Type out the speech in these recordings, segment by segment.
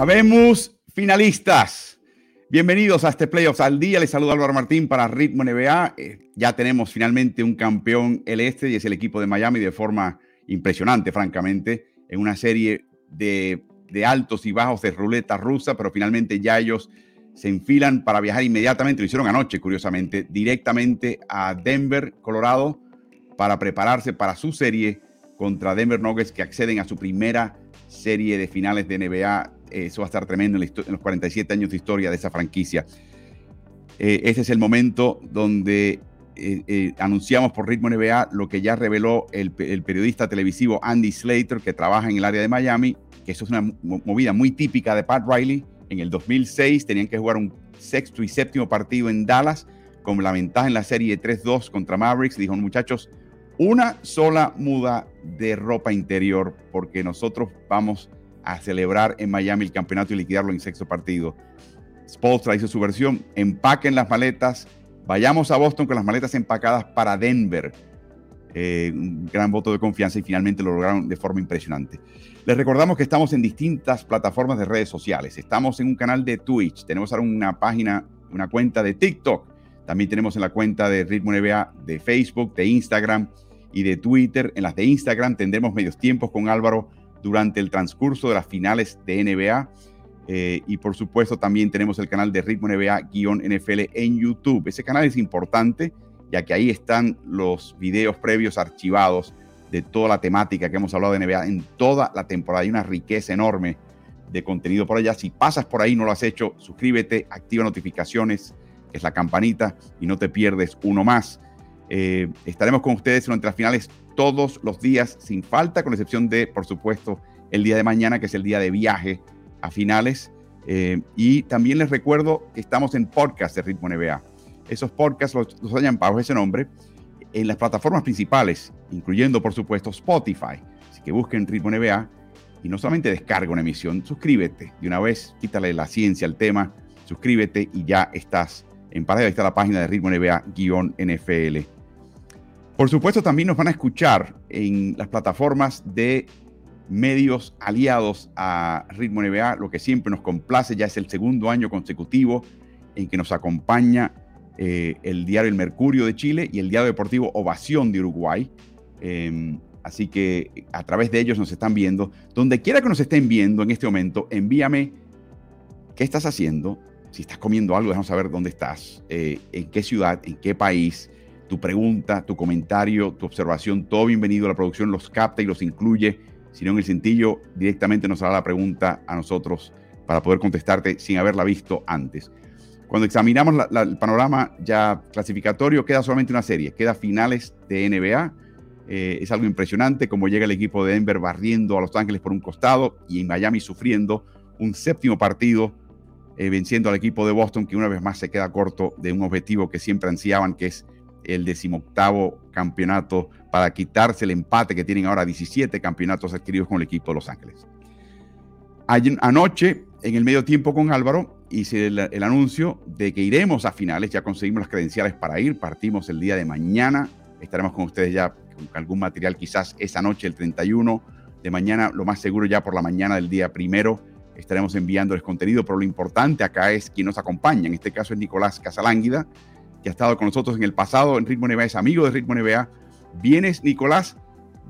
Habemos finalistas. Bienvenidos a este Playoffs al día. Les saluda Álvaro Martín para Ritmo NBA. Eh, ya tenemos finalmente un campeón el este y es el equipo de Miami de forma impresionante, francamente, en una serie de, altos y bajos de ruleta rusa, pero finalmente ya ellos se enfilan para viajar inmediatamente, lo hicieron anoche, curiosamente, directamente a Denver, Colorado, para prepararse para su serie contra Denver Nuggets, que acceden a su primera serie de finales de NBA eso va a estar tremendo en, los 47 años de historia de esa franquicia. Eh, ese es el momento donde eh, eh, anunciamos por Ritmo NBA lo que ya reveló el, periodista televisivo Andy Slater, que trabaja en el área de Miami, que eso es una movida muy típica de Pat Riley. En el 2006 tenían que jugar un sexto y séptimo partido en Dallas con la ventaja en la serie 3-2 contra Mavericks. Dijo, muchachos, una sola muda de ropa interior porque nosotros vamos a celebrar en Miami el campeonato y liquidarlo en sexto partido. Spolstra hizo su versión, empaquen las maletas, vayamos a Boston con las maletas empacadas para Denver. Eh, un gran voto de confianza y finalmente lo lograron de forma impresionante. Les recordamos que estamos en distintas plataformas de redes sociales. Estamos en un canal de Twitch, tenemos ahora una página, una cuenta de TikTok. También tenemos en la cuenta de Ritmo NBA de Facebook, de Instagram y de Twitter. En las de Instagram tendremos medios tiempos con Álvaro durante el transcurso de las finales de NBA. Eh, y por supuesto también tenemos el canal de Ritmo NBA-NFL en YouTube. Ese canal es importante ya que ahí están los videos previos archivados de toda la temática que hemos hablado de NBA en toda la temporada. Hay una riqueza enorme de contenido por allá. Si pasas por ahí, no lo has hecho, suscríbete, activa notificaciones, es la campanita, y no te pierdes uno más. Eh, estaremos con ustedes durante las finales todos los días sin falta, con excepción de, por supuesto, el día de mañana, que es el día de viaje a finales. Eh, y también les recuerdo que estamos en podcast de Ritmo NBA. Esos podcasts los, los hayan bajo ese nombre en las plataformas principales, incluyendo, por supuesto, Spotify. Así que busquen Ritmo NBA y no solamente descarga una emisión, suscríbete. De una vez, quítale la ciencia al tema, suscríbete y ya estás en pantalla. Ahí está la página de Ritmo NBA-NFL. Por supuesto, también nos van a escuchar en las plataformas de medios aliados a Ritmo NBA, lo que siempre nos complace, ya es el segundo año consecutivo en que nos acompaña eh, el diario El Mercurio de Chile y el diario deportivo Ovación de Uruguay. Em, así que a través de ellos nos están viendo. Donde quiera que nos estén viendo en este momento, envíame qué estás haciendo. Si estás comiendo algo, déjanos saber dónde estás, eh, en qué ciudad, en qué país tu pregunta, tu comentario, tu observación, todo bienvenido. La producción los capta y los incluye. Si no, en el cintillo directamente nos hará la pregunta a nosotros para poder contestarte sin haberla visto antes. Cuando examinamos el panorama ya clasificatorio, queda solamente una serie, queda finales de NBA. Eh, es algo impresionante como llega el equipo de Denver barriendo a Los Ángeles por un costado y en Miami sufriendo un séptimo partido, eh, venciendo al equipo de Boston que una vez más se queda corto de un objetivo que siempre ansiaban, que es el decimoctavo campeonato para quitarse el empate que tienen ahora 17 campeonatos adquiridos con el equipo de Los Ángeles. Anoche, en el medio tiempo con Álvaro, hice el, anuncio de que iremos a finales, ya conseguimos las credenciales para ir, partimos el día de mañana, estaremos con ustedes ya con algún material quizás esa noche, el 31 de mañana, lo más seguro ya por la mañana del día primero, estaremos enviándoles contenido, pero lo importante acá es quien nos acompaña, en este caso es Nicolás Casalánguida, que ha estado con nosotros en el pasado en Ritmo NBA, es amigo de Ritmo NBA. Vienes, Nicolás,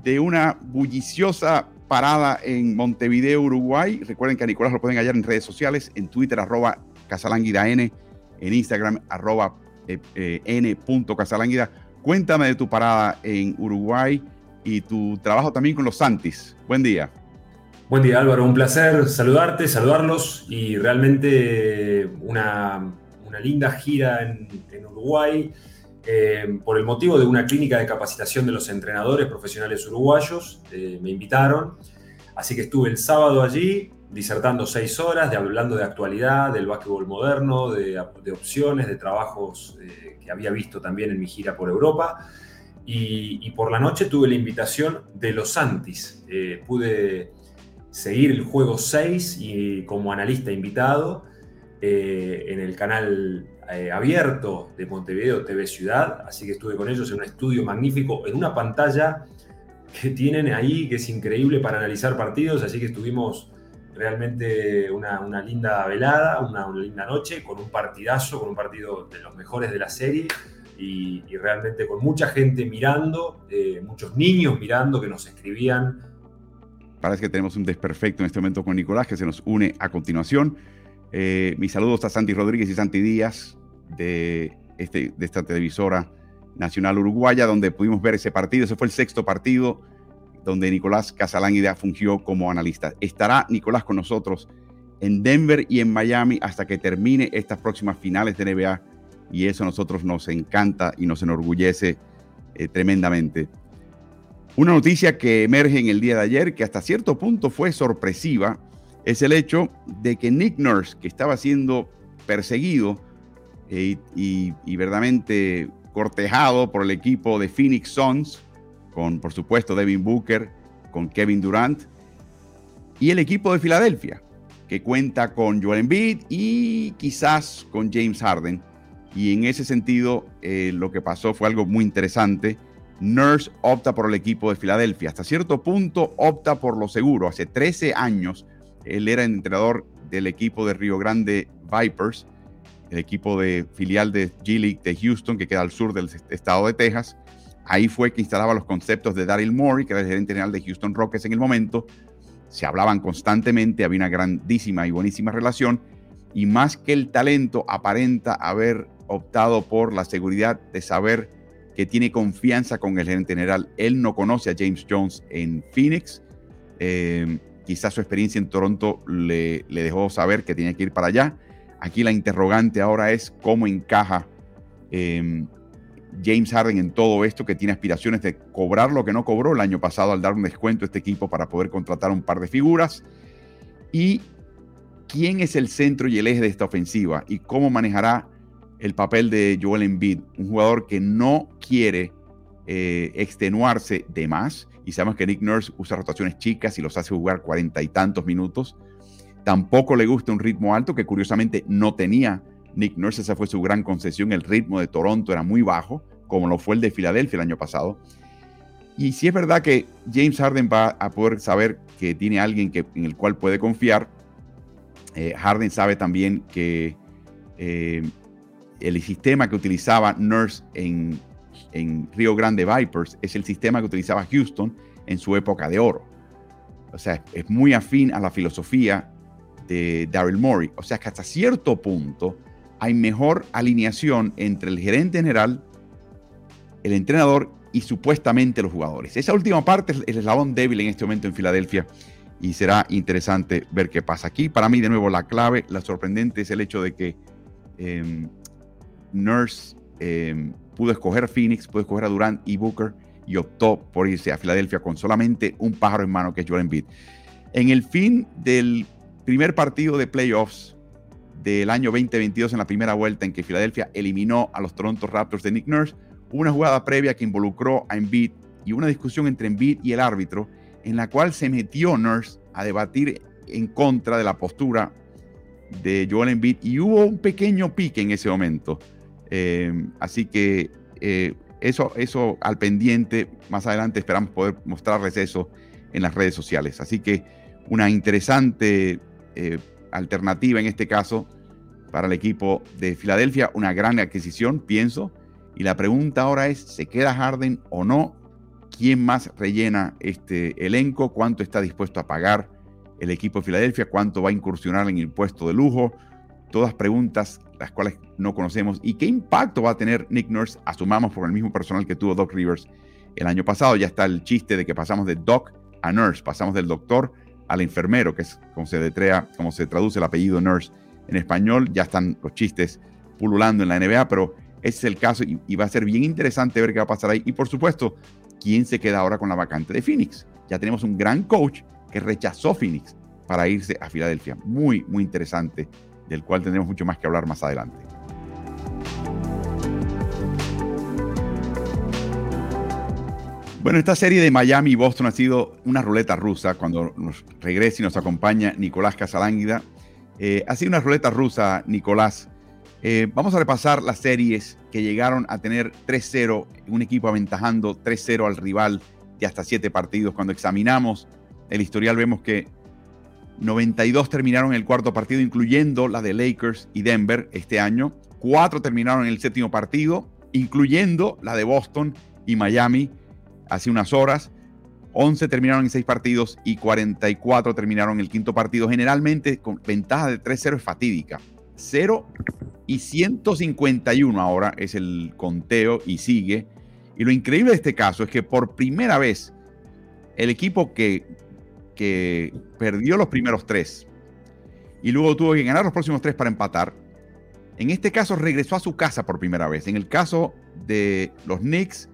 de una bulliciosa parada en Montevideo, Uruguay. Recuerden que a Nicolás lo pueden hallar en redes sociales, en Twitter, arroba N, en Instagram, arroba eh, eh, n.casalánguida. Cuéntame de tu parada en Uruguay y tu trabajo también con los Santis. Buen día. Buen día Álvaro, un placer saludarte, saludarlos y realmente una una linda gira en, Uruguay eh, por el motivo de una clínica de capacitación de los entrenadores profesionales uruguayos. Eh, me invitaron, así que estuve el sábado allí disertando seis horas, de, hablando de actualidad, del básquetbol moderno, de, opciones, de trabajos eh, que había visto también en mi gira por Europa. Y, y, por la noche tuve la invitación de los Santis. pude seguir el juego 6 y como analista invitado eh, en el canal eh, abierto de Montevideo TV Ciudad, así que estuve con ellos en un estudio magnífico, en una pantalla que tienen ahí, que es increíble para analizar partidos, así que estuvimos realmente una, linda velada, una, linda noche, con un partidazo, con un partido de los mejores de la serie y, realmente con mucha gente mirando, eh, muchos niños mirando que nos escribían. Parece que tenemos un desperfecto en este momento con Nicolás que se nos une a continuación. Eh, mis saludos a Santi Rodríguez y Santi Díaz de, este, de esta televisora nacional uruguaya, donde pudimos ver ese partido. Ese fue el sexto partido donde Nicolás Casalánguida fungió como analista. Estará Nicolás con nosotros en Denver y en Miami hasta que termine estas próximas finales de NBA y eso a nosotros nos encanta y nos enorgullece eh, tremendamente. Una noticia que emerge en el día de ayer que hasta cierto punto fue sorpresiva es el hecho de que Nick Nurse, que estaba siendo perseguido eh, y, verdaderamente cortejado por el equipo de Phoenix Suns, con por supuesto Devin Booker, con Kevin Durant y el equipo de Filadelfia, que cuenta con Joel Embiid y quizás con James Harden. Y en ese sentido, eh, lo que pasó fue algo muy interesante. Nurse opta por el equipo de Filadelfia. Hasta cierto punto opta por lo seguro. Hace 13 años, él era entrenador del equipo de Río Grande Vipers, el equipo de filial de G-League de Houston, que queda al sur del estado de Texas. Ahí fue que instalaba los conceptos de Daryl Morey, que era el gerente general de Houston Rockets en el momento. Se hablaban constantemente, había una grandísima y buenísima relación. Y más que el talento, aparenta haber optado por la seguridad de saber que tiene confianza con el gerente general. Él no conoce a James Jones en Phoenix. Eh, quizás su experiencia en Toronto le, dejó saber que tenía que ir para allá. Aquí la interrogante ahora es cómo encaja eh, James Harden en todo esto, que tiene aspiraciones de cobrar lo que no cobró el año pasado al dar un descuento a este equipo para poder contratar un par de figuras. Y quién es el centro y el eje de esta ofensiva y cómo manejará el papel de Joel Embiid, un jugador que no quiere eh, extenuarse de más. Y sabemos que Nick Nurse usa rotaciones chicas y los hace jugar cuarenta y tantos minutos. Tampoco le gusta un ritmo alto que curiosamente no tenía Nick Nurse, esa fue su gran concesión. El ritmo de Toronto era muy bajo, como lo fue el de Filadelfia el año pasado. Y si es verdad que James Harden va a poder saber que tiene alguien que, en el cual puede confiar, eh, Harden sabe también que eh, el sistema que utilizaba Nurse en, en Río Grande Vipers es el sistema que utilizaba Houston en su época de oro. O sea, es muy afín a la filosofía de Daryl Morey. O sea que hasta cierto punto hay mejor alineación entre el gerente general, el entrenador y supuestamente los jugadores. Esa última parte es el eslabón débil en este momento en Filadelfia y será interesante ver qué pasa aquí. Para mí, de nuevo, la clave, la sorprendente es el hecho de que em, Nurse em, pudo escoger Phoenix, pudo escoger a Durant y Booker y optó por irse a Filadelfia con solamente un pájaro en mano que es Joel Embiid. En el fin del primer partido de playoffs del año 2022 en la primera vuelta en que Filadelfia eliminó a los Toronto Raptors de Nick Nurse, hubo una jugada previa que involucró a Embiid y una discusión entre Embiid y el árbitro en la cual se metió Nurse a debatir en contra de la postura de Joel Embiid y hubo un pequeño pique en ese momento. Eh, así que eh, eso, eso al pendiente, más adelante esperamos poder mostrarles eso en las redes sociales. Así que una interesante eh, alternativa en este caso para el equipo de Filadelfia, una gran adquisición, pienso. Y la pregunta ahora es, ¿se queda Harden o no? ¿Quién más rellena este elenco? ¿Cuánto está dispuesto a pagar el equipo de Filadelfia? ¿Cuánto va a incursionar en el puesto de lujo? Todas preguntas las cuales no conocemos. ¿Y qué impacto va a tener Nick Nurse? Asumamos por el mismo personal que tuvo Doc Rivers el año pasado. Ya está el chiste de que pasamos de Doc a Nurse, pasamos del doctor al enfermero, que es como se detrea, como se traduce el apellido nurse en español. Ya están los chistes pululando en la NBA, pero ese es el caso y, va a ser bien interesante ver qué va a pasar ahí. Y por supuesto, quién se queda ahora con la vacante de Phoenix. Ya tenemos un gran coach que rechazó Phoenix para irse a Filadelfia. Muy, muy interesante, del cual tendremos mucho más que hablar más adelante. Bueno, esta serie de Miami y Boston ha sido una ruleta rusa. Cuando nos regrese y nos acompaña Nicolás Casalánguida, eh, ha sido una ruleta rusa, Nicolás. Eh, vamos a repasar las series que llegaron a tener 3-0, un equipo aventajando 3-0 al rival de hasta 7 partidos. Cuando examinamos el historial, vemos que 92 terminaron el cuarto partido, incluyendo la de Lakers y Denver este año. Cuatro terminaron el séptimo partido, incluyendo la de Boston y Miami hace unas horas. 11 terminaron en seis partidos y 44 terminaron en el quinto partido. Generalmente con ventaja de 3-0 es fatídica. 0 y 151 ahora es el conteo y sigue. Y lo increíble de este caso es que por primera vez el equipo que, que perdió los primeros tres y luego tuvo que ganar los próximos tres para empatar, en este caso regresó a su casa por primera vez. En el caso de los Knicks,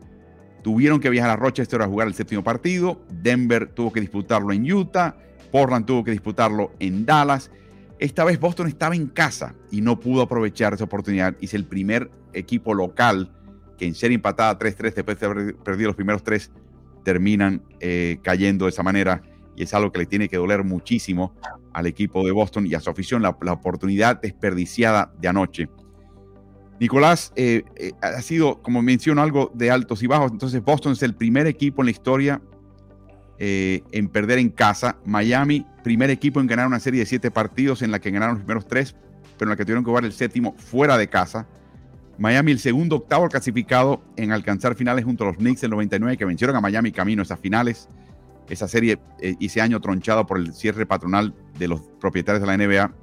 tuvieron que viajar a Rochester a jugar el séptimo partido. Denver tuvo que disputarlo en Utah. Portland tuvo que disputarlo en Dallas. Esta vez Boston estaba en casa y no pudo aprovechar esa oportunidad. Es el primer equipo local que en ser empatada 3-3 después de haber perdido los primeros tres, terminan eh, cayendo de esa manera. Y es algo que le tiene que doler muchísimo al equipo de Boston y a su afición, la, oportunidad desperdiciada de anoche. Nicolás, eh, eh, ha sido, como menciono, algo de altos y bajos. Entonces, Boston es el primer equipo en la historia en perder en casa. Miami, primer equipo en ganar una serie de siete partidos en la que ganaron los primeros tres, pero en la que tuvieron que jugar el séptimo fuera de casa. Miami, el segundo octavo clasificado en alcanzar finales junto a los Knicks del 99, que vencieron a Miami camino a esas finales. Esa serie eh, ese año tronchado por el cierre patronal de los propietarios de la NBA.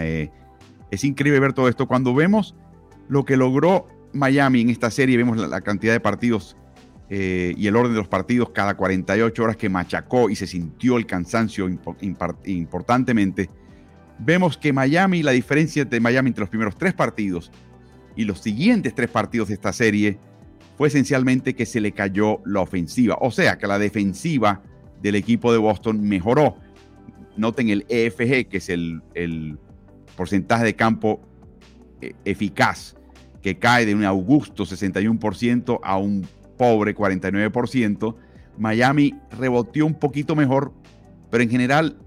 Eh, es increíble ver todo esto. Cuando vemos lo que logró Miami en esta serie, vemos la, cantidad de partidos eh, y el orden de los partidos cada 48 horas que machacó y se sintió el cansancio importantemente. Vemos que Miami, la diferencia de Miami entre los primeros tres partidos y los siguientes tres partidos de esta serie fue esencialmente que se le cayó la ofensiva. O sea, que la defensiva del equipo de Boston mejoró. Noten el EFG, que es el, porcentaje de campo eh, eficaz, que cae de un augusto 61% a un pobre 49%. Miami reboteó un poquito mejor, pero en general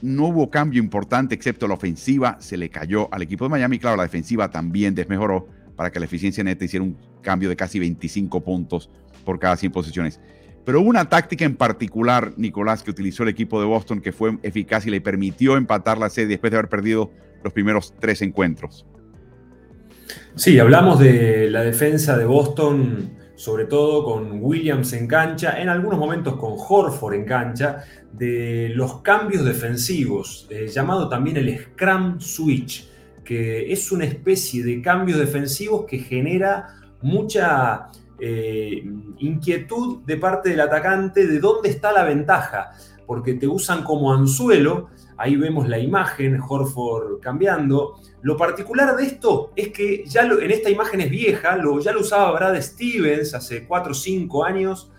no hubo cambio importante, excepto la ofensiva se le cayó al equipo de Miami. Claro, la defensiva también desmejoró para que la eficiencia neta hiciera un cambio de casi 25 puntos por cada 100 posiciones. Pero hubo una táctica en particular, Nicolás, que utilizó el equipo de Boston que fue eficaz y le permitió empatar la serie después de haber perdido los primeros tres encuentros. Sí, hablamos de la defensa de Boston, sobre todo con Williams en cancha, en algunos momentos con Horford en cancha, de los cambios defensivos, eh, llamado también el Scrum Switch que es una especie de cambios defensivos que genera mucha eh, inquietud de parte del atacante de dónde está la ventaja, porque te usan como anzuelo, ahí vemos la imagen, Horford cambiando. Lo particular de esto es que ya en esta imagen es vieja, lo, ya lo usaba Brad Stevens hace 4 o 5 años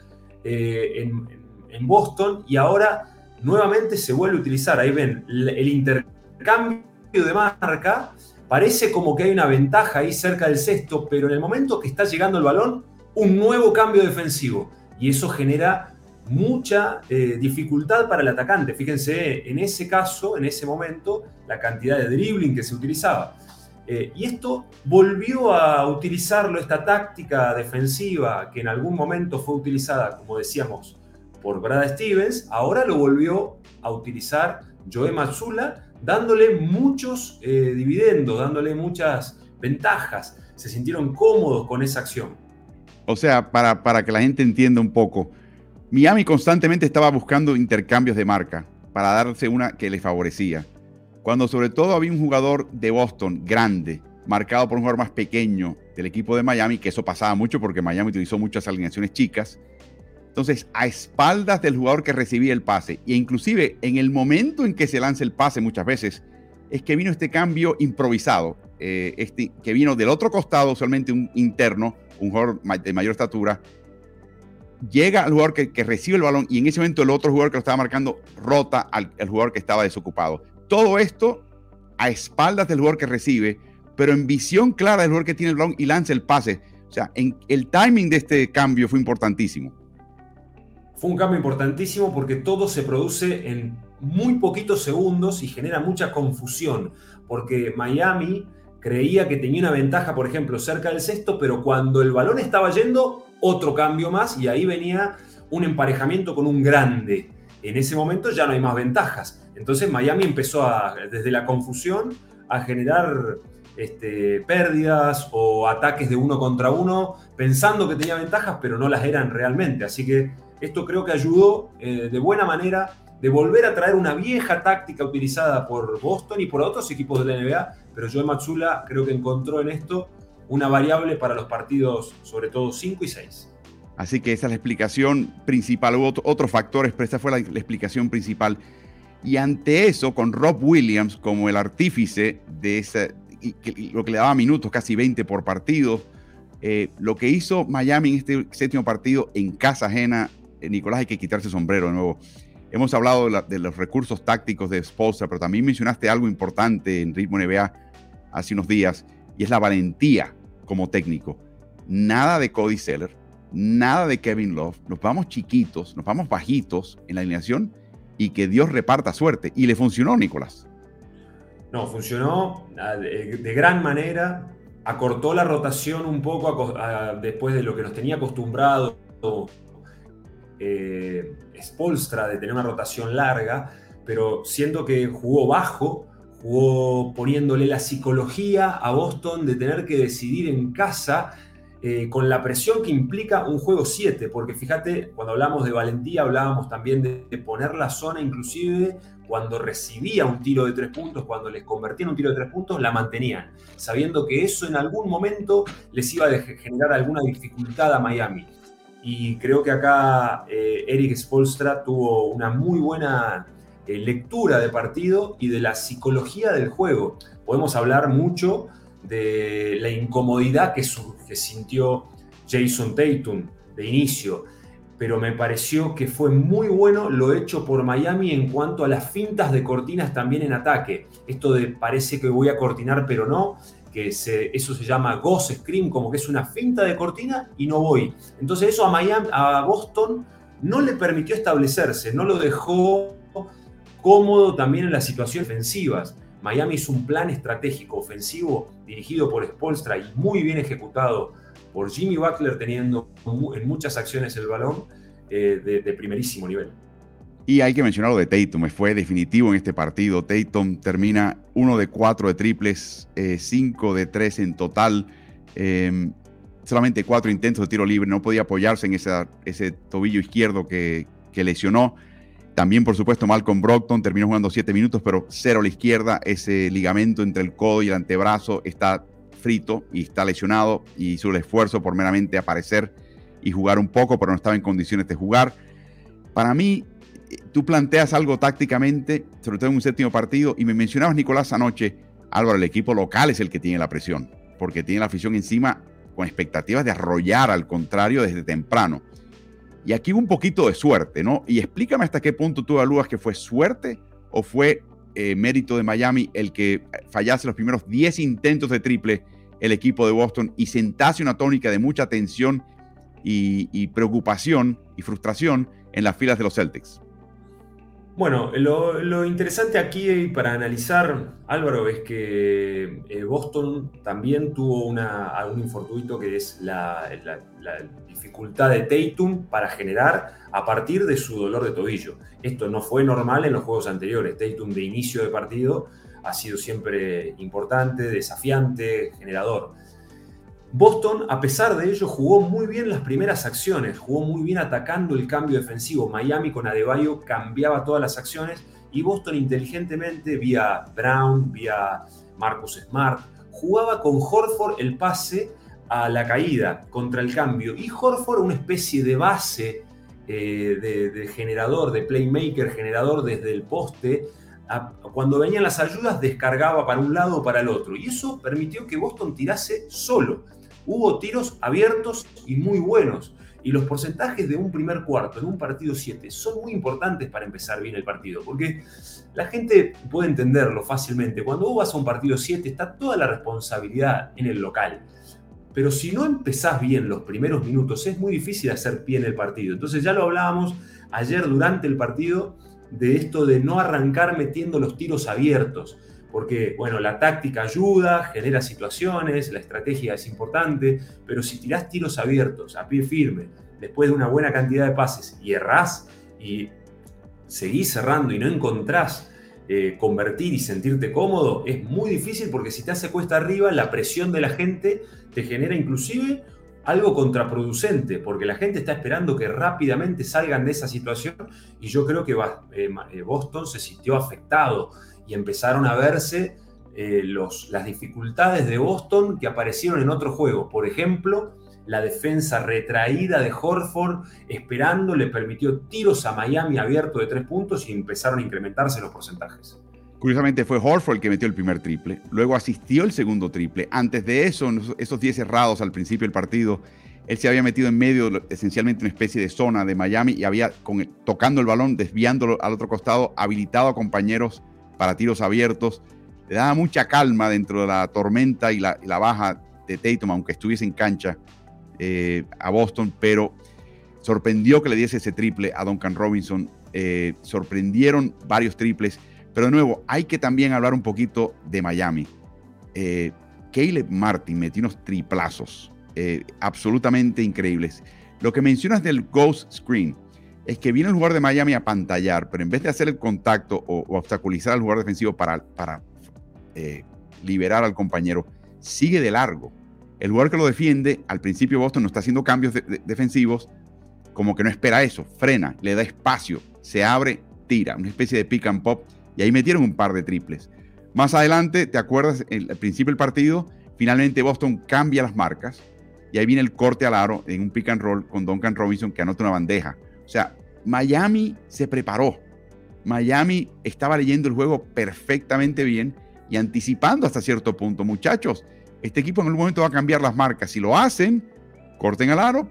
eh, en, en Boston y ahora nuevamente se vuelve a utilizar. Ahí ven el intercambio de marca, parece como que hay una ventaja ahí cerca del sexto, pero en el momento que está llegando el balón, un nuevo cambio defensivo. Y eso genera mucha eh, dificultad para el atacante. Fíjense, en ese caso, en ese momento, la cantidad de dribbling que se utilizaba. Eh, y esto volvió a utilizarlo, esta táctica defensiva que en algún momento fue utilizada, como decíamos, por Brad Stevens, ahora lo volvió a utilizar Joe Matsula dándole muchos eh, dividendos, dándole muchas ventajas. Se sintieron cómodos con esa acción. O sea, para, para que la gente entienda un poco, Miami constantemente estaba buscando intercambios de marca para darse una que le favorecía. Cuando sobre todo había un jugador de Boston grande, marcado por un jugador más pequeño del equipo de Miami, que eso pasaba mucho porque Miami utilizó muchas alineaciones chicas, entonces, a espaldas del jugador que recibía el pase, e inclusive en el momento en que se lanza el pase muchas veces, es que vino este cambio improvisado, eh, este, que vino del otro costado, usualmente un interno, un jugador de mayor estatura, llega al jugador que, recibe el balón y en ese momento el otro jugador que lo estaba marcando rota al, jugador que estaba desocupado. Todo esto a espaldas del jugador que recibe, pero en visión clara del jugador que tiene el balón y lanza el pase. O sea, en, el timing de este cambio fue importantísimo. Fue un cambio importantísimo porque todo se produce en muy poquitos segundos y genera mucha confusión, porque Miami creía que tenía una ventaja, por ejemplo, cerca del sexto, pero cuando el balón estaba yendo, otro cambio más y ahí venía un emparejamiento con un grande. en ese momento ya no hay más ventajas. Entonces Miami empezó a, desde la confusión a generar este, pérdidas o ataques de uno contra uno, pensando que tenía ventajas, pero no las eran realmente. Así que esto creo que ayudó eh, de buena manera de volver a traer una vieja táctica utilizada por Boston y por otros equipos de la NBA, pero Joe Matsula creo que encontró en esto una variable para los partidos, sobre todo 5 y 6. Así que esa es la explicación principal. Hubo otros factores, pero esta fue la, explicación principal. Y ante eso, con Rob Williams como el artífice de ese, lo que le daba minutos, casi 20 por partido, eh, lo que hizo Miami en este séptimo partido en casa ajena, Nicolás, hay que quitarse el sombrero de nuevo. Hemos hablado de, los recursos tácticos de Spolstra, pero también mencionaste algo importante en Ritmo NBA hace unos días, y es la valentía como técnico. Nada de Cody Seller, nada de Kevin Love. Nos vamos chiquitos, nos vamos bajitos en la alineación y que Dios reparta suerte. Y le funcionó, Nicolás. No, funcionó de, gran manera. Acortó la rotación un poco después de lo que nos tenía acostumbrado eh, Spolstra de tener una rotación larga, pero siento que jugó bajo, jugó poniéndole la psicología a Boston de tener que decidir en casa eh, con la presión que implica un juego 7, porque fíjate, cuando hablamos de valentía hablábamos también de, poner la zona inclusive cuando recibía un tiro de tres puntos, cuando les convertían un tiro de tres puntos, la mantenían, sabiendo que eso en algún momento les iba a generar alguna dificultad a Miami. Y creo que acá eh, Eric Spolstra tuvo una muy buena eh, lectura de partido y de la psicología del juego. Podemos hablar mucho de la incomodidad que, que sintió Jason Tatum de inicio, pero me pareció que fue muy bueno lo hecho por Miami en cuanto a las fintas de cortinas también en ataque. Esto de parece que voy a cortinar, pero no, que eso se llama Ghost Scream, como que es una finta de cortina y no voy. Entonces eso a Miami, a Boston no le permitió establecerse, no lo dejó cómodo también en las situaciones ofensivas. Miami hizo un plan estratégico ofensivo dirigido por Spolstra y muy bien ejecutado por Jimmy Butler teniendo en muchas acciones el balón eh, de primerísimo nivel. Y hay que mencionar lo de Tatum, fue definitivo en este partido. Tatum termina uno de cuatro de triples, eh, cinco de tres en total. Em, solamente cuatro intentos de tiro libre, no podía apoyarse en ese tobillo izquierdo que, que, lesionó. También, por supuesto, Malcolm Brockton terminó jugando siete minutos, pero cero a la izquierda. Ese ligamento entre el codo y el antebrazo está frito y está lesionado y hizo el esfuerzo por meramente aparecer y jugar un poco, pero no estaba en condiciones de jugar. Para mí, tú planteas algo tácticamente, sobre todo en un séptimo partido, y me mencionabas, Nicolás, anoche, Álvaro, el equipo local es el que tiene la presión, porque tiene la afición encima con expectativas de arrollar al contrario desde temprano. Y aquí hubo un poquito de suerte, ¿no? Y explícame hasta qué punto tú evalúas que fue suerte o fue eh, mérito de Miami el que fallase los primeros 10 intentos de triple el equipo de Boston y sentase una tónica de mucha tensión y, y preocupación y frustración en las filas de los Celtics. Bueno, lo, interesante aquí para analizar, Álvaro, es que eh, Boston también tuvo una, un infortuito que es la, dificultad de Tatum para generar a partir de su dolor de tobillo. Esto no fue normal en los juegos anteriores. Tatum de inicio de partido ha sido siempre importante, desafiante, generador. Boston, a pesar de ello, jugó muy bien las primeras acciones, jugó muy bien atacando el cambio defensivo. Miami con Adebayo cambiaba todas las acciones y Boston inteligentemente, vía Brown, vía Marcus Smart, jugaba con Horford el pase a la caída contra el cambio. Y Horford, una especie de base eh, de, generador, de playmaker, generador desde el poste, cuando venían las ayudas descargaba para un lado o para el otro. Y eso permitió que Boston tirase solo hubo tiros abiertos y muy buenos. Y los porcentajes de un primer cuarto en un partido 7 son muy importantes para empezar bien el partido, porque la gente puede entenderlo fácilmente. Cuando vos vas a un partido 7 está toda la responsabilidad en el local. Pero si no empezás bien los primeros minutos, es muy difícil hacer pie en el partido. Entonces ya lo hablábamos ayer durante el partido de esto de no arrancar metiendo los tiros abiertos porque, bueno, la táctica ayuda, genera situaciones, la estrategia es importante, pero si tirás tiros abiertos, a pie firme, después de una buena cantidad de pases y errás, y seguís cerrando y no encontrás eh, convertir y sentirte cómodo, es muy difícil porque si te hace cuesta arriba, la presión de la gente te genera inclusive algo contraproducente, porque la gente está esperando que rápidamente salgan de esa situación y yo creo que eh, eh, Boston se sintió afectado y empezaron a verse los, las dificultades de Boston que aparecieron en otro juego. Por ejemplo, la defensa retraída de Horford esperando le permitió tiros a Miami abierto de tres puntos y empezaron a incrementarse los porcentajes. Curiosamente fue Horford el que metió el primer triple, luego asistió el segundo triple. Antes de eso, esos 10 cerrados al principio del partido, él se había metido en medio, esencialmente una especie de zona de Miami y había tocando el balón, desviándolo al otro costado, habilitado a compañeros para tiros abiertos. Le daba mucha calma dentro de la tormenta y la, baja de Tatum, aunque estuviese en cancha. Eh, a Boston, pero sorprendió que le diese ese triple a Duncan Robinson. Eh, sorprendieron varios triples, pero de nuevo, hay que también hablar un poquito de Miami. Eh, Caleb Martin metió unos triplazos absolutamente increíbles. Lo que mencionas del ghost screen es que viene el jugador de Miami a pantallar, pero en vez de hacer el contacto o, obstaculizar al jugador defensivo para, para liberar al compañero, sigue de largo. El jugador que lo defiende, al principio Boston no está haciendo cambios defensivos, como que no espera eso, frena, le da espacio, se abre, tira, una especie de pick and pop, y ahí metieron un par de triples. Más adelante, ¿te acuerdas? Al principio del partido, finalmente Boston cambia las marcas, y ahí viene el corte al aro en un pick and roll con Duncan Robinson que anota una bandeja. O sea, Miami se preparó. Miami estaba leyendo el juego perfectamente bien y anticipando hasta cierto punto. Muchachos, este equipo en algún momento va a cambiar las marcas. Si lo hacen, corten el aro,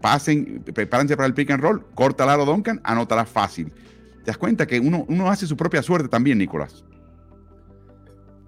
pasen, prepárense para el pick and roll, corta el aro Duncan, anotará fácil. ¿Te das cuenta que uno, uno hace su propia suerte también, Nicolás?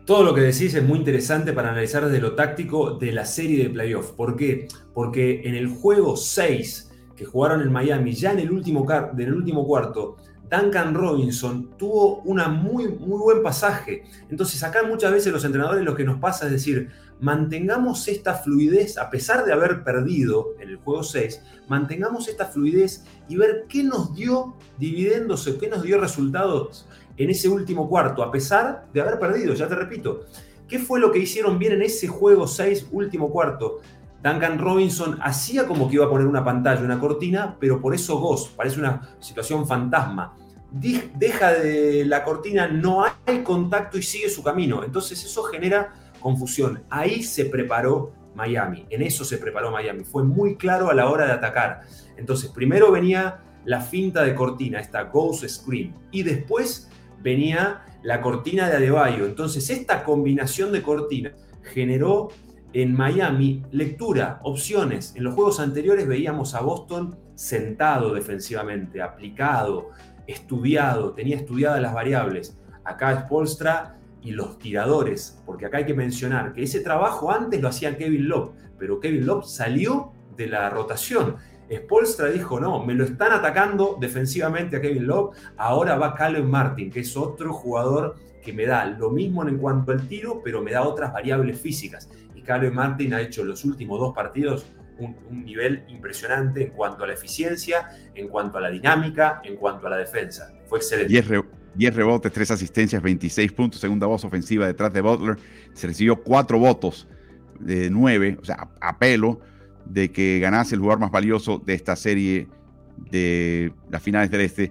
Todo lo que decís es muy interesante para analizar desde lo táctico de la serie de playoffs. ¿Por qué? Porque en el juego 6 que jugaron en Miami, ya en el último, último cuarto, Duncan Robinson tuvo una muy, muy buen pasaje. Entonces acá muchas veces los entrenadores lo que nos pasa es decir, mantengamos esta fluidez, a pesar de haber perdido en el juego 6, mantengamos esta fluidez y ver qué nos dio dividendos, qué nos dio resultados en ese último cuarto, a pesar de haber perdido, ya te repito. ¿Qué fue lo que hicieron bien en ese juego 6, último cuarto? Duncan Robinson hacía como que iba a poner una pantalla, una cortina, pero por eso Ghost, parece una situación fantasma deja de la cortina, no hay contacto y sigue su camino. Entonces eso genera confusión. Ahí se preparó Miami, en eso se preparó Miami. Fue muy claro a la hora de atacar. Entonces primero venía la finta de cortina, esta Ghost Screen, y después venía la cortina de Adebayo. Entonces esta combinación de cortinas generó en Miami lectura, opciones. En los juegos anteriores veíamos a Boston sentado defensivamente, aplicado, estudiado, tenía estudiadas las variables. Acá es Polstra y los tiradores, porque acá hay que mencionar que ese trabajo antes lo hacía Kevin Love, pero Kevin Love salió de la rotación. Spolstra dijo, no, me lo están atacando defensivamente a Kevin Love, ahora va Caleb Martin, que es otro jugador que me da lo mismo en cuanto al tiro, pero me da otras variables físicas. Y Martin ha hecho los últimos dos partidos un, nivel impresionante en cuanto a la eficiencia, en cuanto a la dinámica, en cuanto a la defensa. Fue excelente. 10, rebotes, 3 asistencias, 26 puntos, segunda voz ofensiva detrás de Butler. Se recibió 4 votos de 9, o sea, a, pelo, de que ganase el jugador más valioso de esta serie de las finales del Este.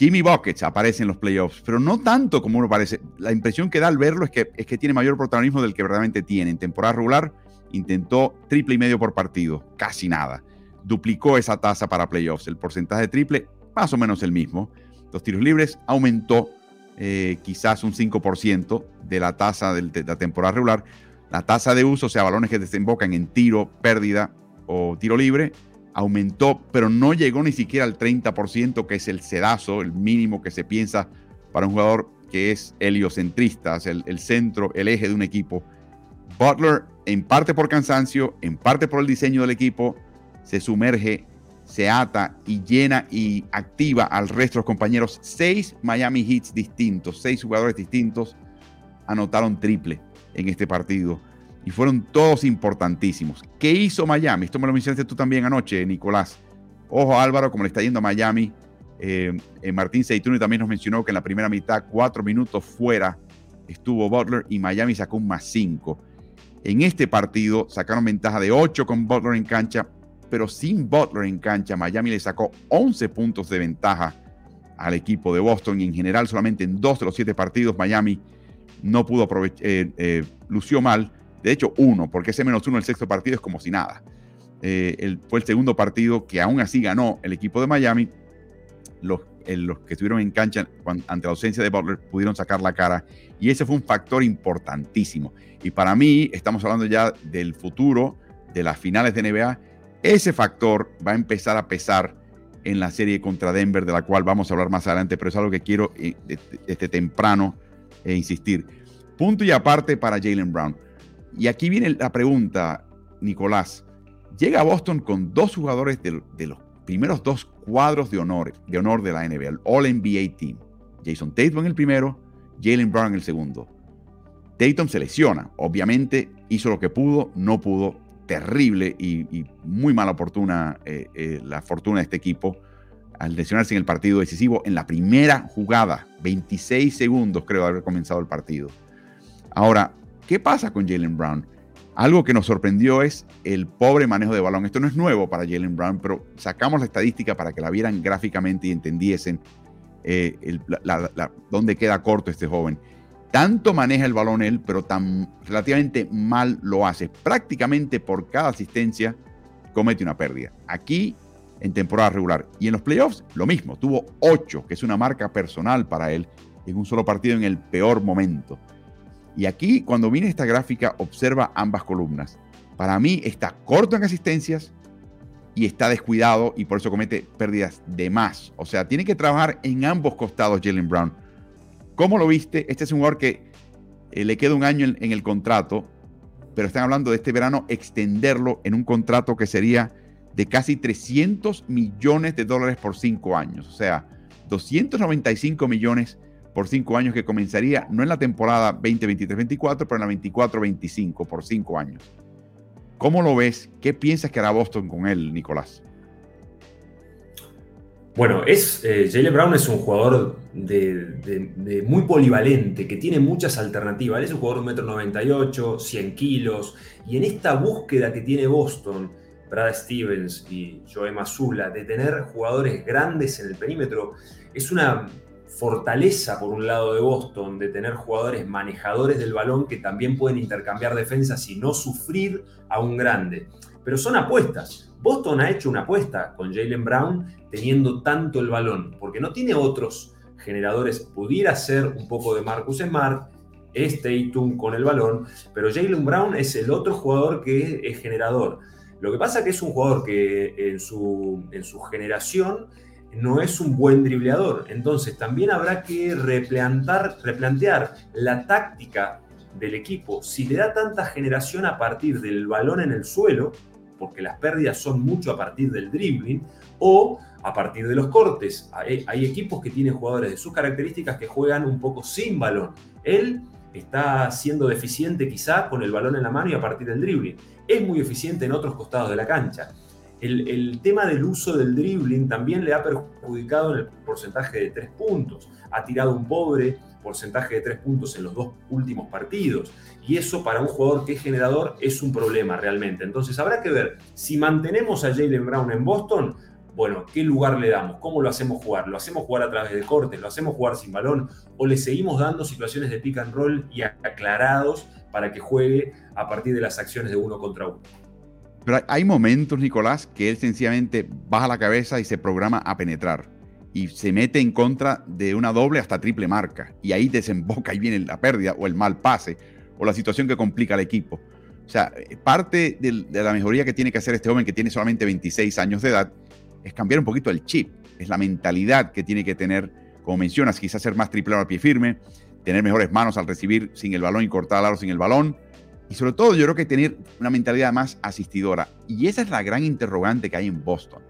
Jimmy Buckets aparece en los playoffs, pero no tanto como uno parece. La impresión que da al verlo es que, es que tiene mayor protagonismo del que verdaderamente tiene. En temporada regular intentó triple y medio por partido, casi nada. Duplicó esa tasa para playoffs. El porcentaje de triple, más o menos el mismo. Los tiros libres aumentó eh, quizás un 5% de la tasa de la temporada regular. La tasa de uso, o sea, balones que desembocan en tiro, pérdida o tiro libre, aumentó, pero no llegó ni siquiera al 30%, que es el sedazo, el mínimo que se piensa para un jugador que es heliocentrista, el, el centro, el eje de un equipo. Butler en parte por cansancio, en parte por el diseño del equipo, se sumerge, se ata y llena y activa al resto de los compañeros. Seis Miami Heats distintos, seis jugadores distintos anotaron triple en este partido y fueron todos importantísimos. ¿Qué hizo Miami? Esto me lo mencionaste tú también anoche, Nicolás. Ojo Álvaro, como le está yendo a Miami Eh, eh, Martín Seituni también nos mencionó que en la primera mitad, cuatro minutos fuera, estuvo Butler y Miami sacó un más cinco. En este partido sacaron ventaja de ocho con Butler en cancha, pero sin Butler en cancha, Miami le sacó 11 puntos de ventaja al equipo de Boston y en general solamente en dos de los siete partidos Miami no pudo aprovechar, eh, lució mal. De hecho, uno, porque ese menos uno el sexto partido es como si nada. fue el segundo partido que aún así ganó el equipo de Miami, los, los que estuvieron en cancha ante la ausencia de Butler pudieron sacar la cara y ese fue un factor importantísimo. Y para mí, estamos hablando ya del futuro de las finales de NBA, ese factor va a empezar a pesar en la serie contra Denver, de la cual vamos a hablar más adelante, pero es algo que quiero eh, desde temprano e insistir. Punto y aparte para Jalen Brown. Y aquí viene la pregunta, Nicolás. Llega a Boston con dos jugadores de, de los primeros dos cuadros de honor, de honor de la NBA, el All NBA Team. Jason Tatum en el primero, Jalen Brown en el segundo. Tatum se lesiona, obviamente hizo lo que pudo, no pudo, terrible y, muy mala oportuna eh, eh, la fortuna de este equipo al lesionarse en el partido decisivo en la primera jugada, 26 segundos creo haber comenzado el partido. Ahora, ¿qué pasa con Jalen Brown? Algo que nos sorprendió es el pobre manejo de balón. Esto no es nuevo para Jalen Brown, pero sacamos la estadística para que la vieran gráficamente y entendiesen eh, dónde queda corto este joven. Tanto maneja el balón él, pero tan relativamente mal lo hace. Prácticamente por cada asistencia comete una pérdida. Aquí en temporada regular. Y en los playoffs, lo mismo. Tuvo 8, que es una marca personal para él, en un solo partido en el peor momento. Y aquí, cuando viene esta gráfica, observa ambas columnas. Para mí está corto en asistencias y está descuidado y por eso comete pérdidas de más. O sea, tiene que trabajar en ambos costados Jalen Brown. ¿Cómo lo viste? Este es un jugador que eh, le queda un año en, el contrato, pero están hablando de este verano extenderlo en un contrato que sería de casi 300 millones de dólares por cinco años. O sea, 295 millones por cinco años que comenzaría no en la temporada 2023-24, pero en la 24-25 por cinco años. ¿Cómo lo ves? ¿Qué piensas que hará Boston con él, Nicolás? Bueno, es, eh, Jalen Brown es un jugador de, muy polivalente, que tiene muchas alternativas. es un jugador de 1,98 m, 100 kilos, y en esta búsqueda que tiene Boston, Brad Stevens y Joe Mazula, de tener jugadores grandes en el perímetro, es una fortaleza, por un lado, de Boston, de tener jugadores manejadores del balón que también pueden intercambiar defensas y no sufrir a un grande. Pero son apuestas. Boston ha hecho una apuesta con Jalen Brown teniendo tanto el balón, porque no tiene otros generadores. Pudiera ser un poco de Marcus Smart, este con el balón, pero Jalen Brown es el otro jugador que es generador. Lo que pasa es que es un jugador que en su generación no es un buen dribleador. Entonces también habrá que replantar, replantear la táctica del equipo. Si le da tanta generación a partir del balón en el suelo, porque las pérdidas son mucho a partir del dribbling, o a partir de los cortes. Hay, hay equipos que tienen jugadores de sus características que juegan un poco sin balón. Él está siendo deficiente quizá con el balón en la mano y a partir del dribbling. Es muy eficiente en otros costados de la cancha el, tema del uso del dribbling también le ha perjudicado en el porcentaje de tres puntos. Ha tirado un pobre porcentaje de tres puntos en los dos últimos partidos. Y eso para un jugador que es generador es un problema realmente. Entonces habrá que ver si mantenemos a Jalen Brown en Boston. Bueno, ¿qué lugar le damos? ¿Cómo lo hacemos jugar? ¿Lo hacemos jugar a través de cortes? ¿Lo hacemos jugar sin balón? ¿O le seguimos dando situaciones de pick and roll y aclarados para que juegue a partir de las acciones de uno contra uno? Pero hay momentos, Nicolás, que él sencillamente baja la cabeza y se programa a penetrar. Y se mete en contra de una doble hasta triple marca. Y ahí desemboca y viene la pérdida o el mal pase o la situación que complica al equipo. O sea, parte de, la mejoría que tiene que hacer este joven que tiene solamente 26 años de edad es cambiar un poquito el chip. Es la mentalidad que tiene que tener, como mencionas, quizás ser más triple a pie firme, tener mejores manos al recibir sin el balón y cortar al aro sin el balón y sobre todo yo creo que tener una mentalidad más asistidora. Y esa es la gran interrogante que hay en Boston.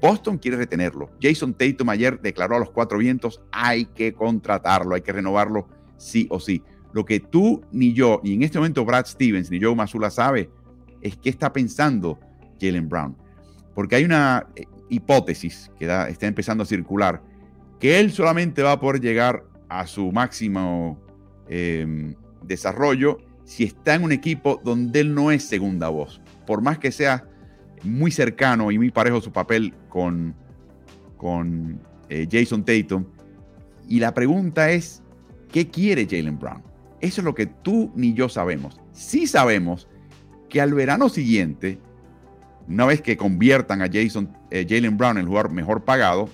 Boston quiere retenerlo. Jason Tatum ayer declaró a los cuatro vientos, hay que contratarlo, hay que renovarlo sí o sí. Lo que tú ni yo, ni en este momento Brad Stevens, ni Joe Masula sabe, es qué está pensando Jalen Brown. Porque hay una eh, hipótesis que está empezando a circular, que él solamente va a poder llegar a su máximo em, desarrollo si está en un equipo donde él no es segunda voz. Por más que sea muy cercano y muy parejo su papel con, con eh, Jason Tatum. Y la pregunta es, ¿qué quiere Jalen Brown? Eso es lo que tú ni yo sabemos. Sí sabemos que al verano siguiente, una vez que conviertan a Jason, eh, Jalen Brown en el jugador mejor pagado,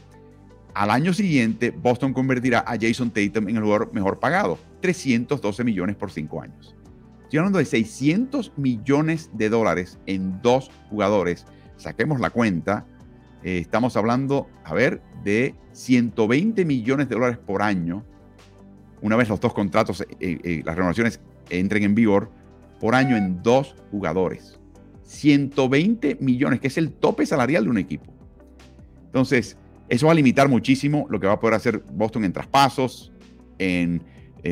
al año siguiente Boston convertirá a Jason Tatum en el jugador mejor pagado, 312 millones por cinco años. Estoy hablando de 600 millones de dólares en dos jugadores. Saquemos la cuenta. Eh, estamos hablando, a ver, de 120 millones de dólares por año. Una vez los dos contratos, eh, eh, las renovaciones entren en vigor, por año en dos jugadores. 120 millones, que es el tope salarial de un equipo. Entonces, eso va a limitar muchísimo lo que va a poder hacer Boston en traspasos, en,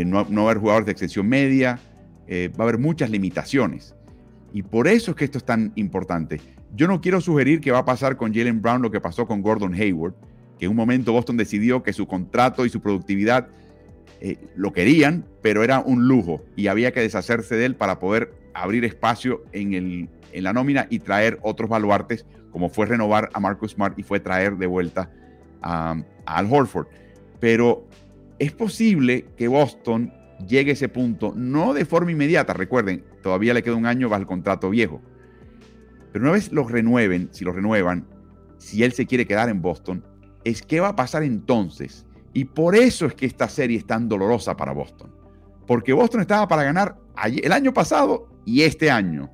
no, no haber jugadores de extensión media, eh, va a haber muchas limitaciones. Y por eso es que esto es tan importante. Yo no quiero sugerir que va a pasar con Jalen Brown lo que pasó con Gordon Hayward, que en un momento Boston decidió que su contrato y su productividad eh, lo querían, pero era un lujo y había que deshacerse de él para poder abrir espacio en, el, en la nómina y traer otros baluartes, como fue renovar a Marcus Smart y fue traer de vuelta a, a Al Horford. Pero es posible que Boston llegue ese punto, no de forma inmediata, recuerden, todavía le queda un año bajo el contrato viejo, pero una vez lo renueven, si lo renuevan, si él se quiere quedar en Boston, es qué va a pasar entonces. Y por eso es que esta serie es tan dolorosa para Boston. Porque Boston estaba para ganar el año pasado y este año.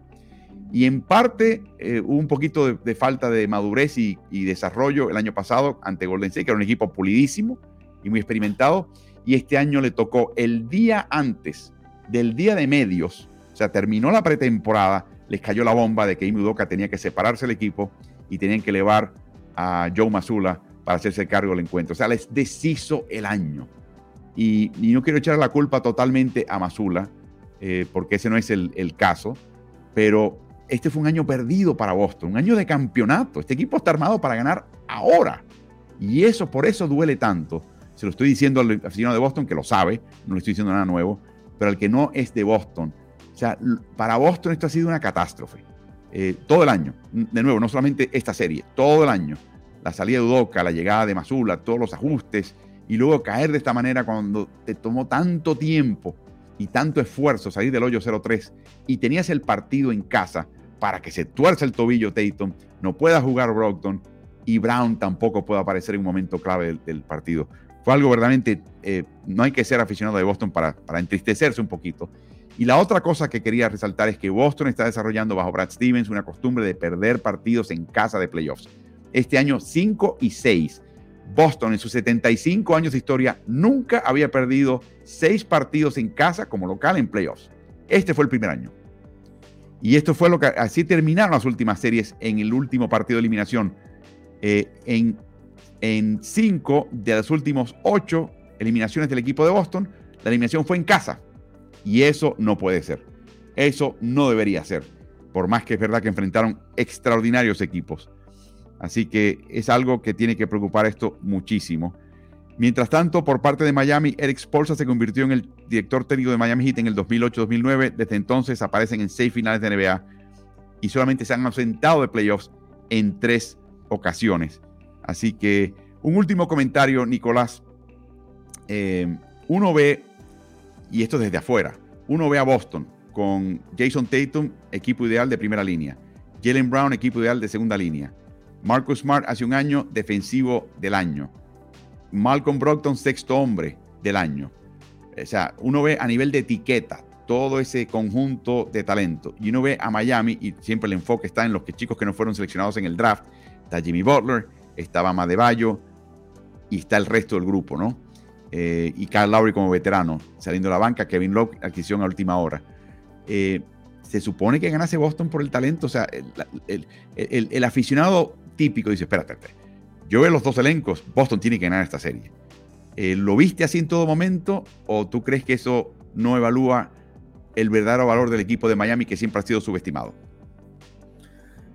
Y en parte eh, hubo un poquito de, falta de madurez y, y, desarrollo el año pasado ante Golden State, que era un equipo pulidísimo y muy experimentado y este año le tocó el día antes del día de medios, o sea, terminó la pretemporada, les cayó la bomba de que Imi tenía que separarse del equipo y tenían que elevar a Joe Mazula para hacerse cargo del encuentro. O sea, les deshizo el año. Y, no quiero echar la culpa totalmente a Mazula, eh, porque ese no es el, el caso, pero este fue un año perdido para Boston, un año de campeonato. Este equipo está armado para ganar ahora. Y eso, por eso duele tanto se lo estoy diciendo al aficionado de Boston, que lo sabe, no le estoy diciendo nada nuevo, pero al que no es de Boston. O sea, para Boston esto ha sido una catástrofe. Eh, todo el año, de nuevo, no solamente esta serie, todo el año. La salida de Udoca, la llegada de Mazula, todos los ajustes, y luego caer de esta manera cuando te tomó tanto tiempo y tanto esfuerzo salir del hoyo 0-3 y tenías el partido en casa para que se tuerce el tobillo Tatum, no pueda jugar Brockton y Brown tampoco pueda aparecer en un momento clave del partido. Fue algo verdaderamente, eh, no hay que ser aficionado de Boston para, para entristecerse un poquito. Y la otra cosa que quería resaltar es que Boston está desarrollando bajo Brad Stevens una costumbre de perder partidos en casa de playoffs. Este año 5 y 6. Boston en sus 75 años de historia nunca había perdido 6 partidos en casa como local en playoffs. Este fue el primer año. Y esto fue lo que así terminaron las últimas series en el último partido de eliminación. Eh, en en cinco de los últimos ocho eliminaciones del equipo de Boston, la eliminación fue en casa. Y eso no puede ser. Eso no debería ser. Por más que es verdad que enfrentaron extraordinarios equipos. Así que es algo que tiene que preocupar esto muchísimo. Mientras tanto, por parte de Miami, Eric Spolza se convirtió en el director técnico de Miami Heat en el 2008-2009. Desde entonces aparecen en seis finales de NBA y solamente se han ausentado de playoffs en tres ocasiones. Así que un último comentario, Nicolás. Eh, uno ve, y esto desde afuera, uno ve a Boston con Jason Tatum, equipo ideal de primera línea. Jalen Brown, equipo ideal de segunda línea. Marcus Smart hace un año defensivo del año. Malcolm Brockton, sexto hombre del año. O sea, uno ve a nivel de etiqueta todo ese conjunto de talento. Y uno ve a Miami y siempre el enfoque está en los que chicos que no fueron seleccionados en el draft. Está Jimmy Butler, estaba Madeballo y está el resto del grupo, ¿no? Eh, y Carl Lowry como veterano, saliendo de la banca, Kevin Love, adquisición a última hora. Eh, se supone que ganase Boston por el talento, o sea, el, aficionado típico dice, espérate, yo veo los dos elencos, Boston tiene que ganar esta serie. Eh, ¿Lo viste así en todo momento o tú crees que eso no evalúa el verdadero valor del equipo de Miami que siempre ha sido subestimado?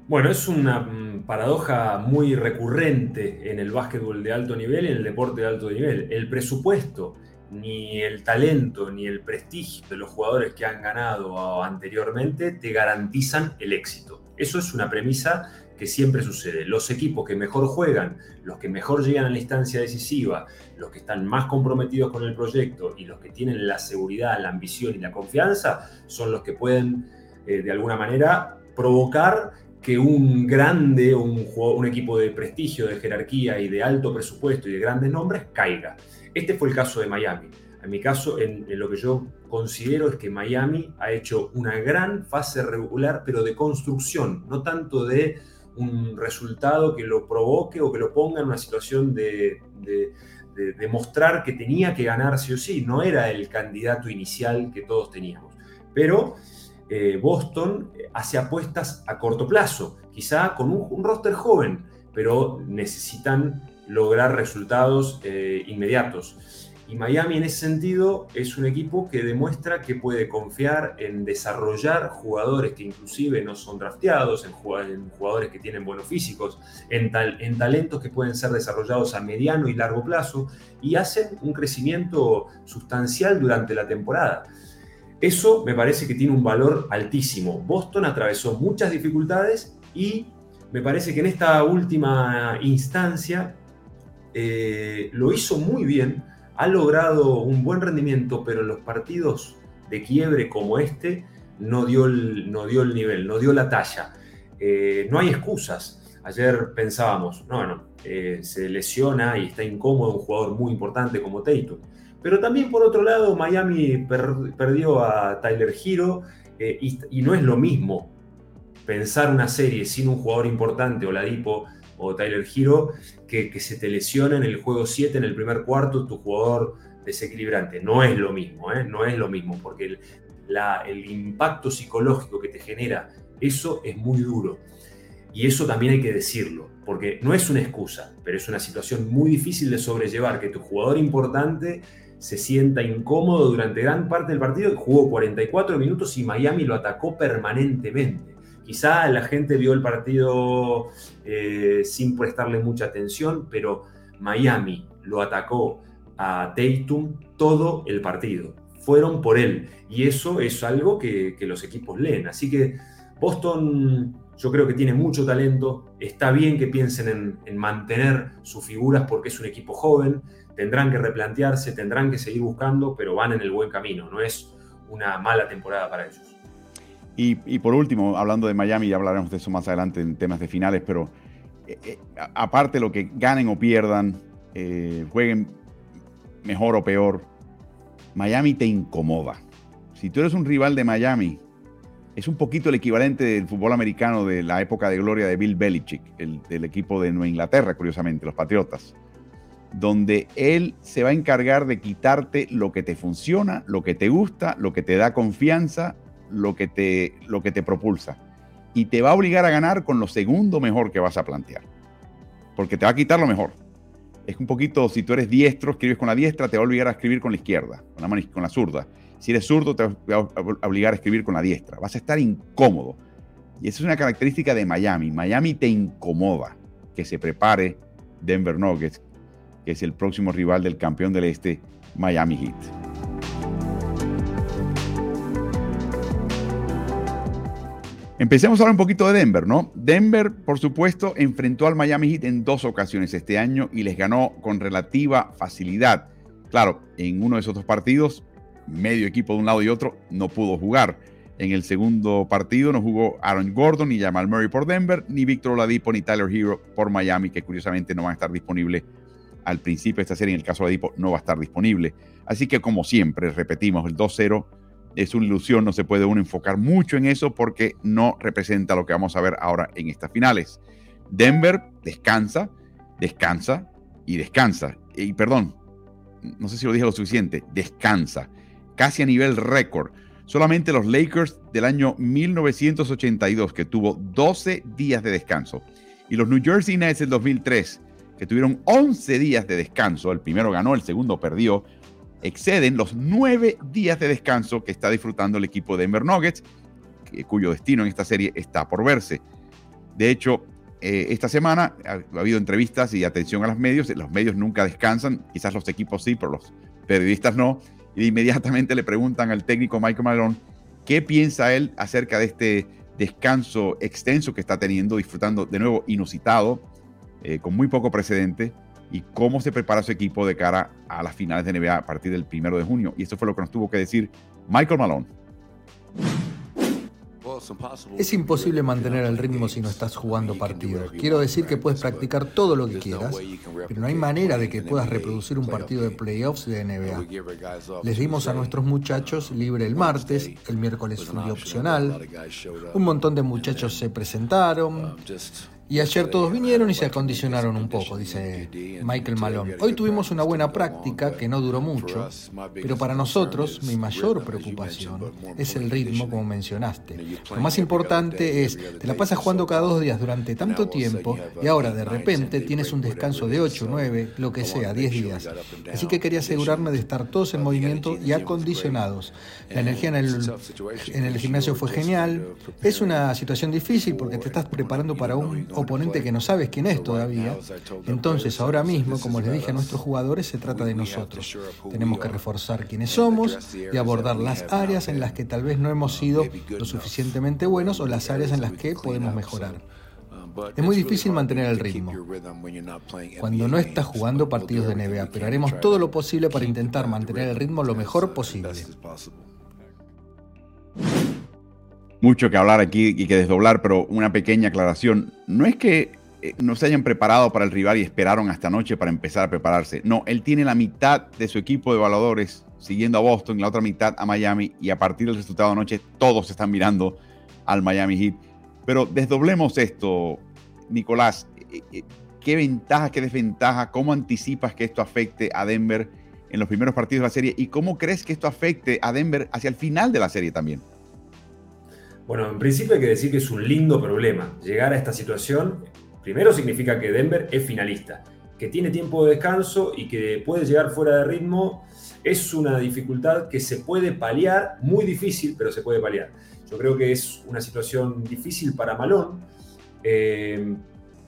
Bueno, es una mm, paradoja muy recurrente en el básquetbol de alto nivel y en el deporte de alto nivel. El presupuesto, ni el talento, ni el prestigio de los jugadores que han ganado anteriormente te garantizan el éxito. Eso es una premisa que siempre sucede. Los equipos que mejor juegan, los que mejor llegan a la instancia decisiva, los que están más comprometidos con el proyecto y los que tienen la seguridad, la ambición y la confianza, son los que pueden eh, de alguna manera provocar que un grande, un, equipo de prestigio, de jerarquía y de alto presupuesto y de grandes nombres caiga. Este fue el caso de Miami. En mi caso, en, lo que yo considero es que Miami ha hecho una gran fase regular, pero de construcción, no tanto de un resultado que lo provoque o que lo ponga en una situación de, demostrar que tenía que ganar sí o sí. No era el candidato inicial que todos teníamos. Pero eh, Boston hace apuestas a corto plazo, quizá con un, roster joven, pero necesitan lograr resultados eh, inmediatos. Y Miami en ese sentido es un equipo que demuestra que puede confiar en desarrollar jugadores que inclusive no son drafteados, en jugadores que tienen buenos físicos, en talentos que pueden ser desarrollados a mediano y largo plazo y hacen un crecimiento sustancial durante la temporada. Eso me parece que tiene un valor altísimo. Boston atravesó muchas dificultades y me parece que en esta última instancia eh, lo hizo muy bien ha logrado un buen rendimiento, pero en los partidos de quiebre como este no dio el, no dio el nivel, no dio la talla. Eh, no hay excusas. Ayer pensábamos, no, no, eh, se lesiona y está incómodo un jugador muy importante como Tatum. Pero también por otro lado, Miami perdió a Tyler Hero eh, y, no es lo mismo pensar una serie sin un jugador importante o la Dipo o Tyler Hero, que, se te lesiona en el juego 7, en el primer cuarto, tu jugador desequilibrante. No es lo mismo, ¿eh? no es lo mismo, porque el impacto psicológico que te genera eso es muy duro. Y eso también hay que decirlo, porque no es una excusa, pero es una situación muy difícil de sobrellevar, que tu jugador importante se sienta incómodo durante gran parte del partido, jugó 44 minutos y Miami lo atacó permanentemente. Quizá la gente vio el partido eh, sin prestarle mucha atención, pero Miami lo atacó a Tatum todo el partido. Fueron por él. Y eso es algo que, los equipos leen. Así que Boston yo creo que tiene mucho talento. Está bien que piensen en, en mantener sus figuras porque es un equipo joven. Tendrán que replantearse, tendrán que seguir buscando, pero van en el buen camino. No es una mala temporada para ellos. Y, por último, hablando de Miami, ya hablaremos de eso más adelante en temas de finales, pero eh, eh, aparte lo que ganen o pierdan, eh, jueguen mejor o peor, Miami te incomoda. Si tú eres un rival de Miami, es un poquito el equivalente del fútbol americano de la época de gloria de Bill Belichick, el, del equipo de Nueva Inglaterra, curiosamente, los Patriotas, donde él se va a encargar de quitarte lo que te funciona, lo que te gusta, lo que te da confianza lo que, te, lo que te propulsa. Y te va a obligar a ganar con lo segundo mejor que vas a plantear. Porque te va a quitar lo mejor. Es un poquito, si tú eres diestro, escribes con la diestra, te va a obligar a escribir con la izquierda, con la, con la zurda. Si eres zurdo, te va a obligar a escribir con la diestra. Vas a estar incómodo. Y esa es una característica de Miami. Miami te incomoda que se prepare Denver Nuggets, que es el próximo rival del campeón del este, Miami Heat. Empecemos ahora un poquito de Denver, ¿no? Denver, por supuesto, enfrentó al Miami Heat en dos ocasiones este año y les ganó con relativa facilidad. Claro, en uno de esos dos partidos, medio equipo de un lado y otro no pudo jugar. En el segundo partido no jugó Aaron Gordon ni Jamal Murray por Denver, ni Víctor Oladipo ni Tyler Hero por Miami, que curiosamente no van a estar disponibles al principio de esta serie. En el caso de Oladipo no va a estar disponible. Así que como siempre, repetimos, el 2-0 es una ilusión, no se puede uno enfocar mucho en eso porque no representa lo que vamos a ver ahora en estas finales. Denver descansa, descansa y descansa. Y perdón, no sé si lo dije lo suficiente, descansa, casi a nivel récord. Solamente los Lakers del año 1982, que tuvo 12 días de descanso, y los New Jersey Nets del 2003, que tuvieron 11 días de descanso, el primero ganó, el segundo perdió, exceden los nueve días de descanso que está disfrutando el equipo de Denver Nuggets, cuyo destino en esta serie está por verse. De hecho, eh, esta semana ha, habido entrevistas y atención a los medios. Los medios nunca descansan, quizás los equipos sí, pero los periodistas no. Y inmediatamente le preguntan al técnico Michael Malone qué piensa él acerca de este descanso extenso que está teniendo, disfrutando de nuevo inusitado, eh, con muy poco precedente, y cómo se prepara su equipo de cara a las finales de NBA a partir del primero de junio. Y esto fue lo que nos tuvo que decir Michael Malone. Es imposible mantener el ritmo si no estás jugando partidos. Quiero decir que puedes practicar todo lo que quieras, pero no hay manera de que puedas reproducir un partido de playoffs de NBA. Les dimos a nuestros muchachos libre el martes, el miércoles fue opcional, un montón de muchachos se presentaron, y ayer todos vinieron y se acondicionaron un poco, dice Michael Malone. Hoy tuvimos una buena práctica que no duró mucho, pero para nosotros mi mayor preocupación es el ritmo, como mencionaste. Lo más importante es, te la pasas jugando cada dos días durante tanto tiempo y ahora de repente tienes un descanso de 8, 9, lo que sea, 10 días. Así que quería asegurarme de estar todos en movimiento y acondicionados. La energía en el, en el gimnasio fue genial. Es una situación difícil porque te estás preparando para un oponente que no sabes quién es todavía. Entonces, ahora mismo, como les dije a nuestros jugadores, se trata de nosotros. Tenemos que reforzar quiénes somos y abordar las áreas en las que tal vez no hemos sido lo suficientemente buenos o las áreas en las que podemos mejorar. Es muy difícil mantener el ritmo cuando no estás jugando partidos de NBA, pero haremos todo lo posible para intentar mantener el ritmo lo mejor posible mucho que hablar aquí y que desdoblar, pero una pequeña aclaración. No es que eh, no se hayan preparado para el rival y esperaron hasta noche para empezar a prepararse. No, él tiene la mitad de su equipo de evaluadores siguiendo a Boston la otra mitad a Miami y a partir del resultado de anoche todos están mirando al Miami Heat. Pero desdoblemos esto, Nicolás. Eh, eh, ¿Qué ventaja, qué desventaja? ¿Cómo anticipas que esto afecte a Denver en los primeros partidos de la serie? ¿Y cómo crees que esto afecte a Denver hacia el final de la serie también? Bueno, en principio hay que decir que es un lindo problema. Llegar a esta situación, primero significa que Denver es finalista, que tiene tiempo de descanso y que puede llegar fuera de ritmo. Es una dificultad que se puede paliar, muy difícil, pero se puede paliar. Yo creo que es una situación difícil para Malón. Eh,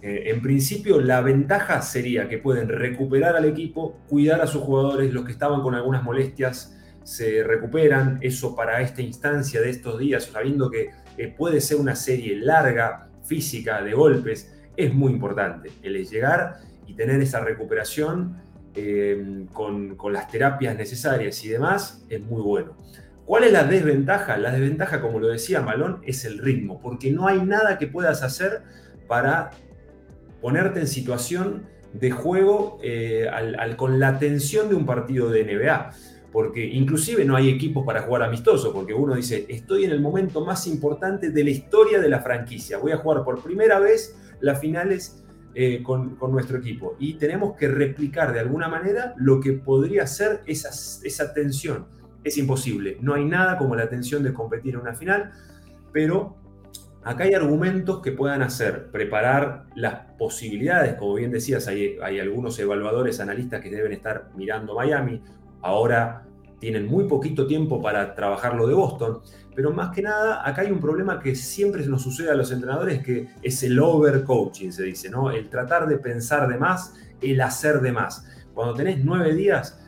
eh, en principio, la ventaja sería que pueden recuperar al equipo, cuidar a sus jugadores, los que estaban con algunas molestias, se recuperan, eso para esta instancia de estos días, sabiendo que puede ser una serie larga, física, de golpes, es muy importante. El llegar y tener esa recuperación eh, con, con, las terapias necesarias y demás es muy bueno. ¿Cuál es la desventaja? La desventaja, como lo decía Malón, es el ritmo, porque no hay nada que puedas hacer para ponerte en situación de juego eh, con la tensión de un partido de NBA porque inclusive no hay equipos para jugar amistoso, porque uno dice, estoy en el momento más importante de la historia de la franquicia, voy a jugar por primera vez las finales eh, con, nuestro equipo y tenemos que replicar de alguna manera lo que podría ser esa, tensión. Es imposible, no hay nada como la tensión de competir en una final, pero acá hay argumentos que puedan hacer, preparar las posibilidades, como bien decías, hay, hay algunos evaluadores, analistas que deben estar mirando Miami, ahora tienen muy poquito tiempo para trabajar lo de Boston, pero más que nada acá hay un problema que siempre nos sucede a los entrenadores, que es el overcoaching, se dice, ¿no? El tratar de pensar de más, el hacer de más. Cuando tenés nueve días,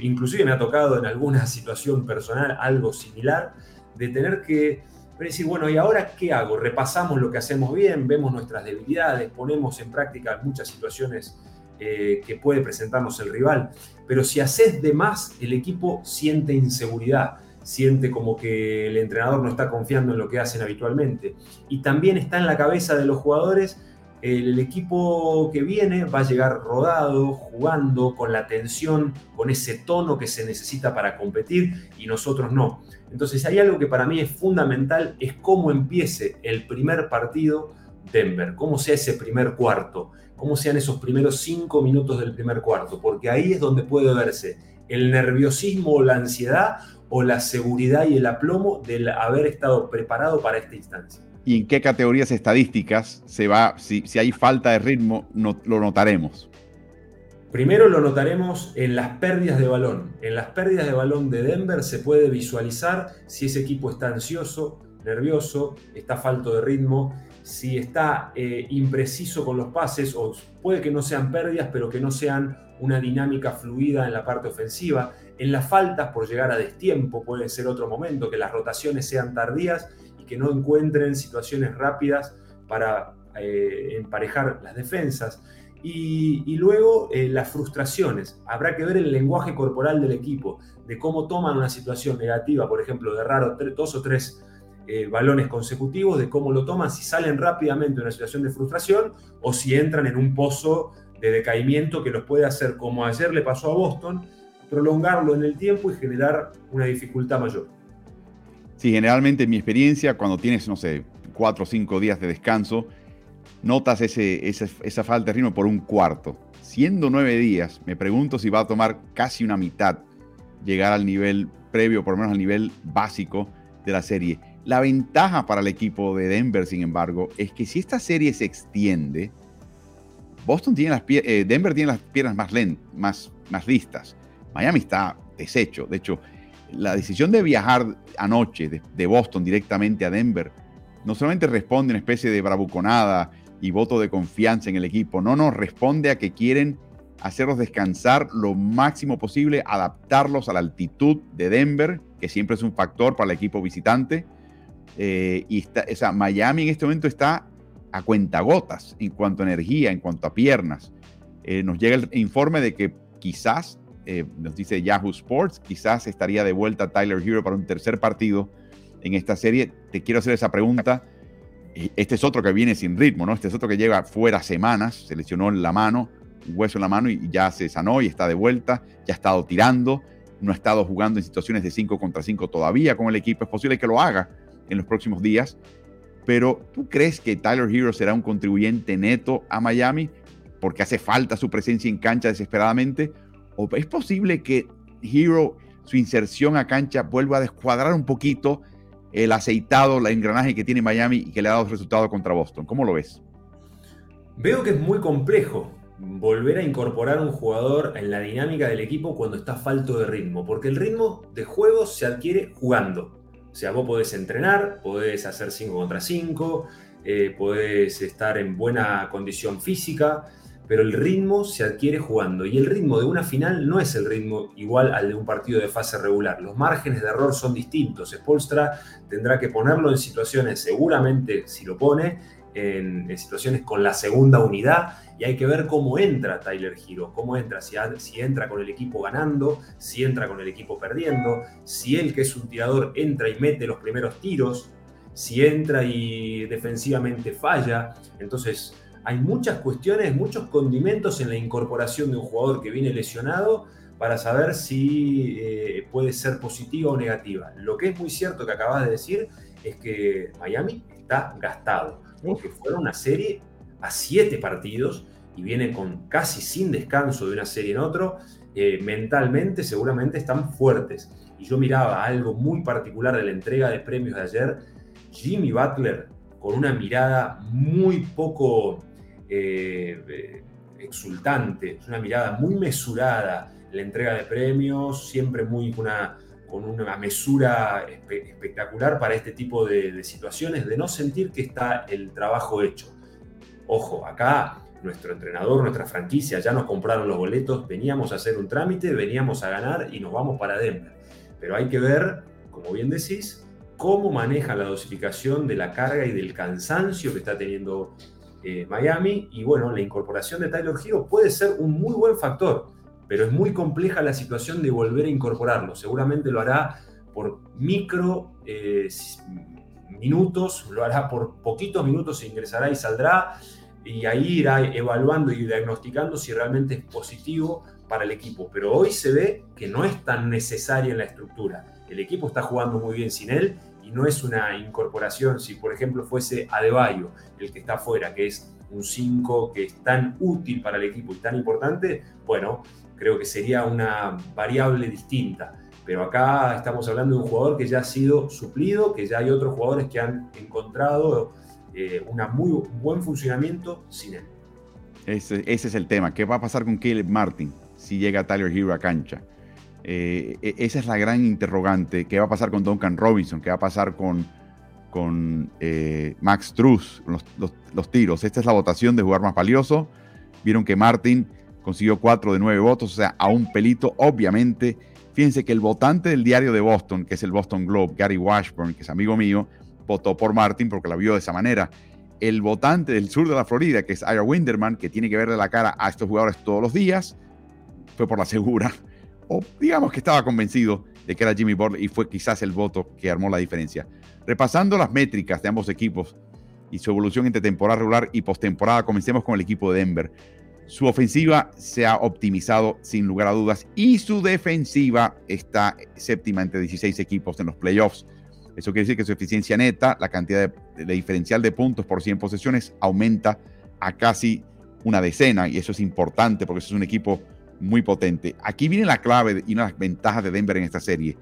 inclusive me ha tocado en alguna situación personal algo similar, de tener que decir, bueno, ¿y ahora qué hago? Repasamos lo que hacemos bien, vemos nuestras debilidades, ponemos en práctica muchas situaciones eh, que puede presentarnos el rival. Pero si haces de más, el equipo siente inseguridad, siente como que el entrenador no está confiando en lo que hacen habitualmente. Y también está en la cabeza de los jugadores, el equipo que viene va a llegar rodado, jugando, con la tensión, con ese tono que se necesita para competir y nosotros no. Entonces hay algo que para mí es fundamental, es cómo empiece el primer partido Denver, cómo sea ese primer cuarto cómo sean esos primeros cinco minutos del primer cuarto, porque ahí es donde puede verse el nerviosismo o la ansiedad o la seguridad y el aplomo del haber estado preparado para esta instancia. ¿Y en qué categorías estadísticas se va, si, si hay falta de ritmo, no, lo notaremos? Primero lo notaremos en las pérdidas de balón. En las pérdidas de balón de Denver se puede visualizar si ese equipo está ansioso, nervioso, está falto de ritmo si está eh, impreciso con los pases, o puede que no sean pérdidas, pero que no sean una dinámica fluida en la parte ofensiva. En las faltas, por llegar a destiempo, puede ser otro momento, que las rotaciones sean tardías y que no encuentren situaciones rápidas para eh, emparejar las defensas. Y, luego eh, las frustraciones. Habrá que ver el lenguaje corporal del equipo, de cómo toman una situación negativa, por ejemplo, de raro dos o tres eh, balones consecutivos, de cómo lo toman, si salen rápidamente de una situación de frustración o si entran en un pozo de decaimiento que los puede hacer, como ayer le pasó a Boston, prolongarlo en el tiempo y generar una dificultad mayor. Sí, generalmente en mi experiencia, cuando tienes, no sé, cuatro o cinco días de descanso, notas ese, esa falta de ritmo por un cuarto. Siendo nueve días, me pregunto si va a tomar casi una mitad llegar al nivel previo, por lo menos al nivel básico de la serie. La ventaja para el equipo de Denver, sin embargo, es que si esta serie se extiende, Boston tiene las eh, Denver tiene las piernas más, más, más listas. Miami está deshecho. De hecho, la decisión de viajar anoche de, de, Boston directamente a Denver no solamente responde a una especie de bravuconada y voto de confianza en el equipo, no, no, responde a que quieren hacerlos descansar lo máximo posible, adaptarlos a la altitud de Denver, que siempre es un factor para el equipo visitante. Eh, y está, Miami en este momento está a cuentagotas en cuanto a energía, en cuanto a piernas. Eh, nos llega el informe de que quizás, eh, nos dice Yahoo Sports, quizás estaría de vuelta Tyler Hero para un tercer partido en esta serie. Te quiero hacer esa pregunta. Este es otro que viene sin ritmo, ¿no? Este es otro que lleva fuera semanas, se lesionó en la mano, un hueso en la mano y ya se sanó y está de vuelta, ya ha estado tirando, no ha estado jugando en situaciones de 5 contra 5 todavía con el equipo, es posible que lo haga en los próximos días, pero ¿tú crees que Tyler Hero será un contribuyente neto a Miami porque hace falta su presencia en cancha desesperadamente? ¿O es posible que Hero, su inserción a cancha, vuelva a descuadrar un poquito el aceitado, el engranaje que tiene Miami y que le ha dado resultado contra Boston? ¿Cómo lo ves? Veo que es muy complejo volver a incorporar un jugador en la dinámica del equipo cuando está falto de ritmo, porque el ritmo de juego se adquiere jugando. O sea, vos podés entrenar, podés hacer 5 contra 5, eh, podés estar en buena condición física, pero el ritmo se adquiere jugando. Y el ritmo de una final no es el ritmo igual al de un partido de fase regular. Los márgenes de error son distintos. Spolstra tendrá que ponerlo en situaciones, seguramente si lo pone, en, situaciones con la segunda unidad y hay que ver cómo entra Tyler Hero, cómo entra, si, si, entra con el equipo ganando, si entra con el equipo perdiendo, si él que es un tirador entra y mete los primeros tiros, si entra y defensivamente falla. Entonces hay muchas cuestiones, muchos condimentos en la incorporación de un jugador que viene lesionado para saber si eh, puede ser positiva o negativa. Lo que es muy cierto que acabas de decir es que Miami está gastado porque fueron una serie a siete partidos y vienen con casi sin descanso de una serie en otro, eh, mentalmente seguramente están fuertes. Y yo miraba algo muy particular de la entrega de premios de ayer, Jimmy Butler con una mirada muy poco eh, eh, exultante, una mirada muy mesurada, la entrega de premios, siempre muy una, con una mesura espectacular para este tipo de, situaciones, de no sentir que está el trabajo hecho. Ojo, acá nuestro entrenador, nuestra franquicia, ya nos compraron los boletos, veníamos a hacer un trámite, veníamos a ganar y nos vamos para Denver. Pero hay que ver, como bien decís, cómo maneja la dosificación de la carga y del cansancio que está teniendo eh, Miami. Y bueno, la incorporación de Tyler Hero puede ser un muy buen factor pero es muy compleja la situación de volver a incorporarlo. Seguramente lo hará por micro eh, minutos, lo hará por poquitos minutos, ingresará y saldrá, y ahí irá evaluando y diagnosticando si realmente es positivo para el equipo. Pero hoy se ve que no es tan necesaria en la estructura. El equipo está jugando muy bien sin él y no es una incorporación, si por ejemplo fuese Adebayo el que está afuera, que es un 5 que es tan útil para el equipo y tan importante, bueno, creo que sería una variable distinta. Pero acá estamos hablando de un jugador que ya ha sido suplido, que ya hay otros jugadores que han encontrado eh, un muy buen funcionamiento sin él. Ese, es el tema. ¿Qué va a pasar con Caleb Martin si llega Tyler Hero a cancha? Eh, e, esa es la gran interrogante. ¿Qué va a pasar con Duncan Robinson? ¿Qué va a pasar con, con eh, Max Truss, los, los, tiros. Esta es la votación de jugar más valioso. Vieron que Martin consiguió 4 de 9 votos, o sea, a un pelito, obviamente. Fíjense que el votante del diario de Boston, que es el Boston Globe, Gary Washburn, que es amigo mío, votó por Martin porque la vio de esa manera. El votante del sur de la Florida, que es Ira Winderman, que tiene que verle la cara a estos jugadores todos los días, fue por la segura. O digamos que estaba convencido de que era Jimmy Butler y fue quizás el voto que armó la diferencia. Repasando las métricas de ambos equipos y su evolución entre temporada regular y postemporada, comencemos con el equipo de Denver. Su ofensiva se ha optimizado sin lugar a dudas y su defensiva está séptima entre 16 equipos en los playoffs. Eso quiere decir que su eficiencia neta, la cantidad de, diferencial de puntos por 100 posesiones, aumenta a casi una decena y eso es importante porque es un equipo muy potente. Aquí viene la clave y una de las ventajas de Denver en esta serie.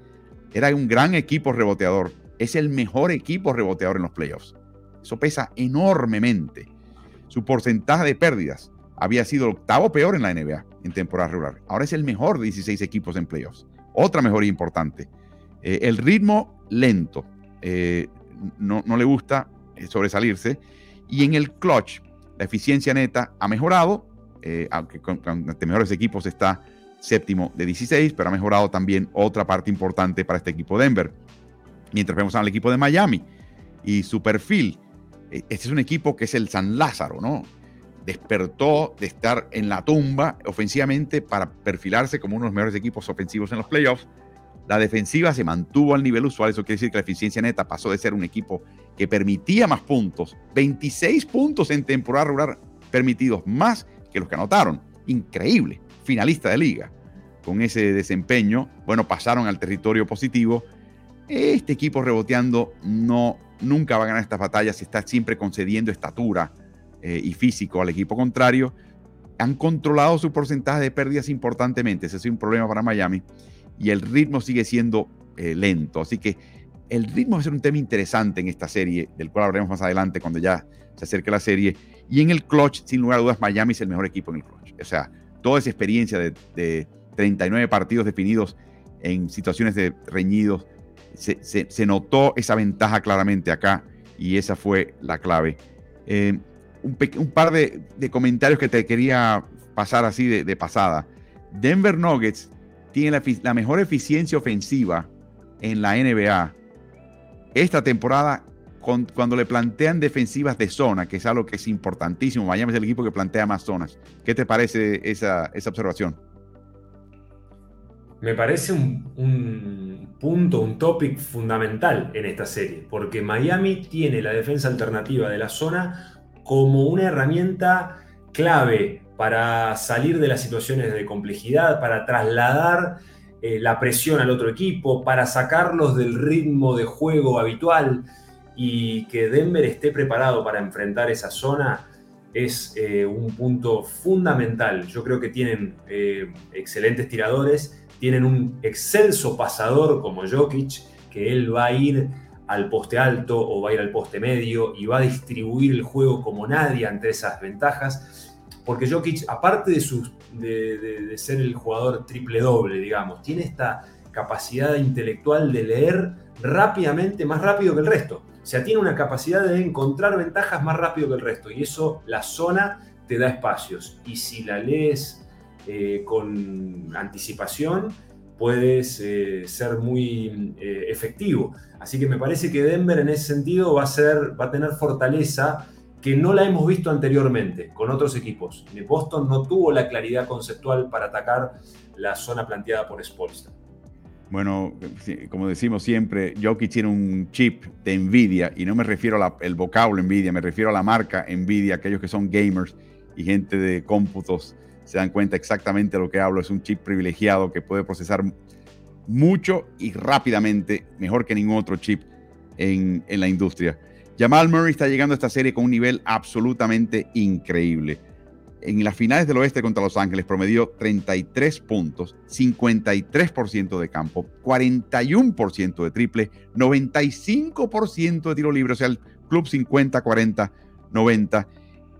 Era un gran equipo reboteador. Es el mejor equipo reboteador en los playoffs. Eso pesa enormemente. Su porcentaje de pérdidas había sido el octavo peor en la NBA en temporada regular. Ahora es el mejor de 16 equipos en playoffs. Otra mejoría importante. Eh, el ritmo lento. Eh, no, le gusta eh, sobresalirse. Y en el clutch, la eficiencia neta ha mejorado, aunque con, con, mejores equipos está séptimo de 16, pero ha mejorado también otra parte importante para este equipo de Denver. Mientras vemos al equipo de Miami y su perfil, este es un equipo que es el San Lázaro, ¿no? despertó de estar en la tumba ofensivamente para perfilarse como uno de los mejores equipos ofensivos en los playoffs. La defensiva se mantuvo al nivel usual, eso quiere decir que la eficiencia neta pasó de ser un equipo que permitía más puntos, 26 puntos en temporada regular permitidos, más que los que anotaron. Increíble, finalista de liga. Con ese desempeño, bueno, pasaron al territorio positivo. Este equipo reboteando no, nunca va a ganar estas batallas, está siempre concediendo estatura, eh, y físico al equipo contrario, han controlado su porcentaje de pérdidas importantemente. Ese es un problema para Miami. Y el ritmo sigue siendo eh, lento. Así que el ritmo va a ser un tema interesante en esta serie, del cual hablaremos más adelante cuando ya se acerque la serie. Y en el clutch, sin lugar a dudas, Miami es el mejor equipo en el clutch. O sea, toda esa experiencia de, de 39 partidos definidos en situaciones de reñidos, se, se, notó esa ventaja claramente acá y esa fue la clave. Eh, un, par de, comentarios que te quería pasar así de, pasada. Denver Nuggets tiene la, mejor eficiencia ofensiva en la NBA esta temporada cuando le plantean defensivas de zona, que es algo que es importantísimo. Miami es el equipo que plantea más zonas. ¿Qué te parece esa, observación? Me parece un, un, punto, un topic fundamental en esta serie, porque Miami tiene la defensa alternativa de la zona como una herramienta clave para salir de las situaciones de complejidad, para trasladar eh, la presión al otro equipo, para sacarlos del ritmo de juego habitual y que Denver esté preparado para enfrentar esa zona es eh, un punto fundamental. Yo creo que tienen eh, excelentes tiradores, tienen un excelso pasador como Jokic, que él va a ir al poste alto o va a ir al poste medio y va a distribuir el juego como nadie ante esas ventajas. Porque Jokic, aparte de, ser el jugador triple doble, digamos, tiene esta capacidad intelectual de leer rápidamente, más rápido que el resto. O sea, tiene una capacidad de encontrar ventajas más rápido que el resto. Y eso, la zona te da espacios. Y si la lees eh, con anticipación, puedes eh, ser muy eh, efectivo. Así que me parece que Denver en ese sentido va a, ser, va a tener fortaleza que no la hemos visto anteriormente con otros equipos. Boston no tuvo la claridad conceptual para atacar la zona planteada por Spolstra. Bueno, como decimos siempre, Jokic tiene un chip de Nvidia y no me refiero al vocablo Nvidia, me refiero a la marca Nvidia, aquellos que son gamers y gente de cómputos se dan cuenta exactamente de lo que hablo. Es un chip privilegiado que puede procesar mucho y rápidamente, mejor que ningún otro chip en, la industria. Jamal Murray está llegando a esta serie con un nivel absolutamente increíble. En las finales del oeste contra Los Ángeles promedió 33 puntos, 53% de campo, 41% de triple, 95% de tiro libre, o sea, el club 50, 40, 90.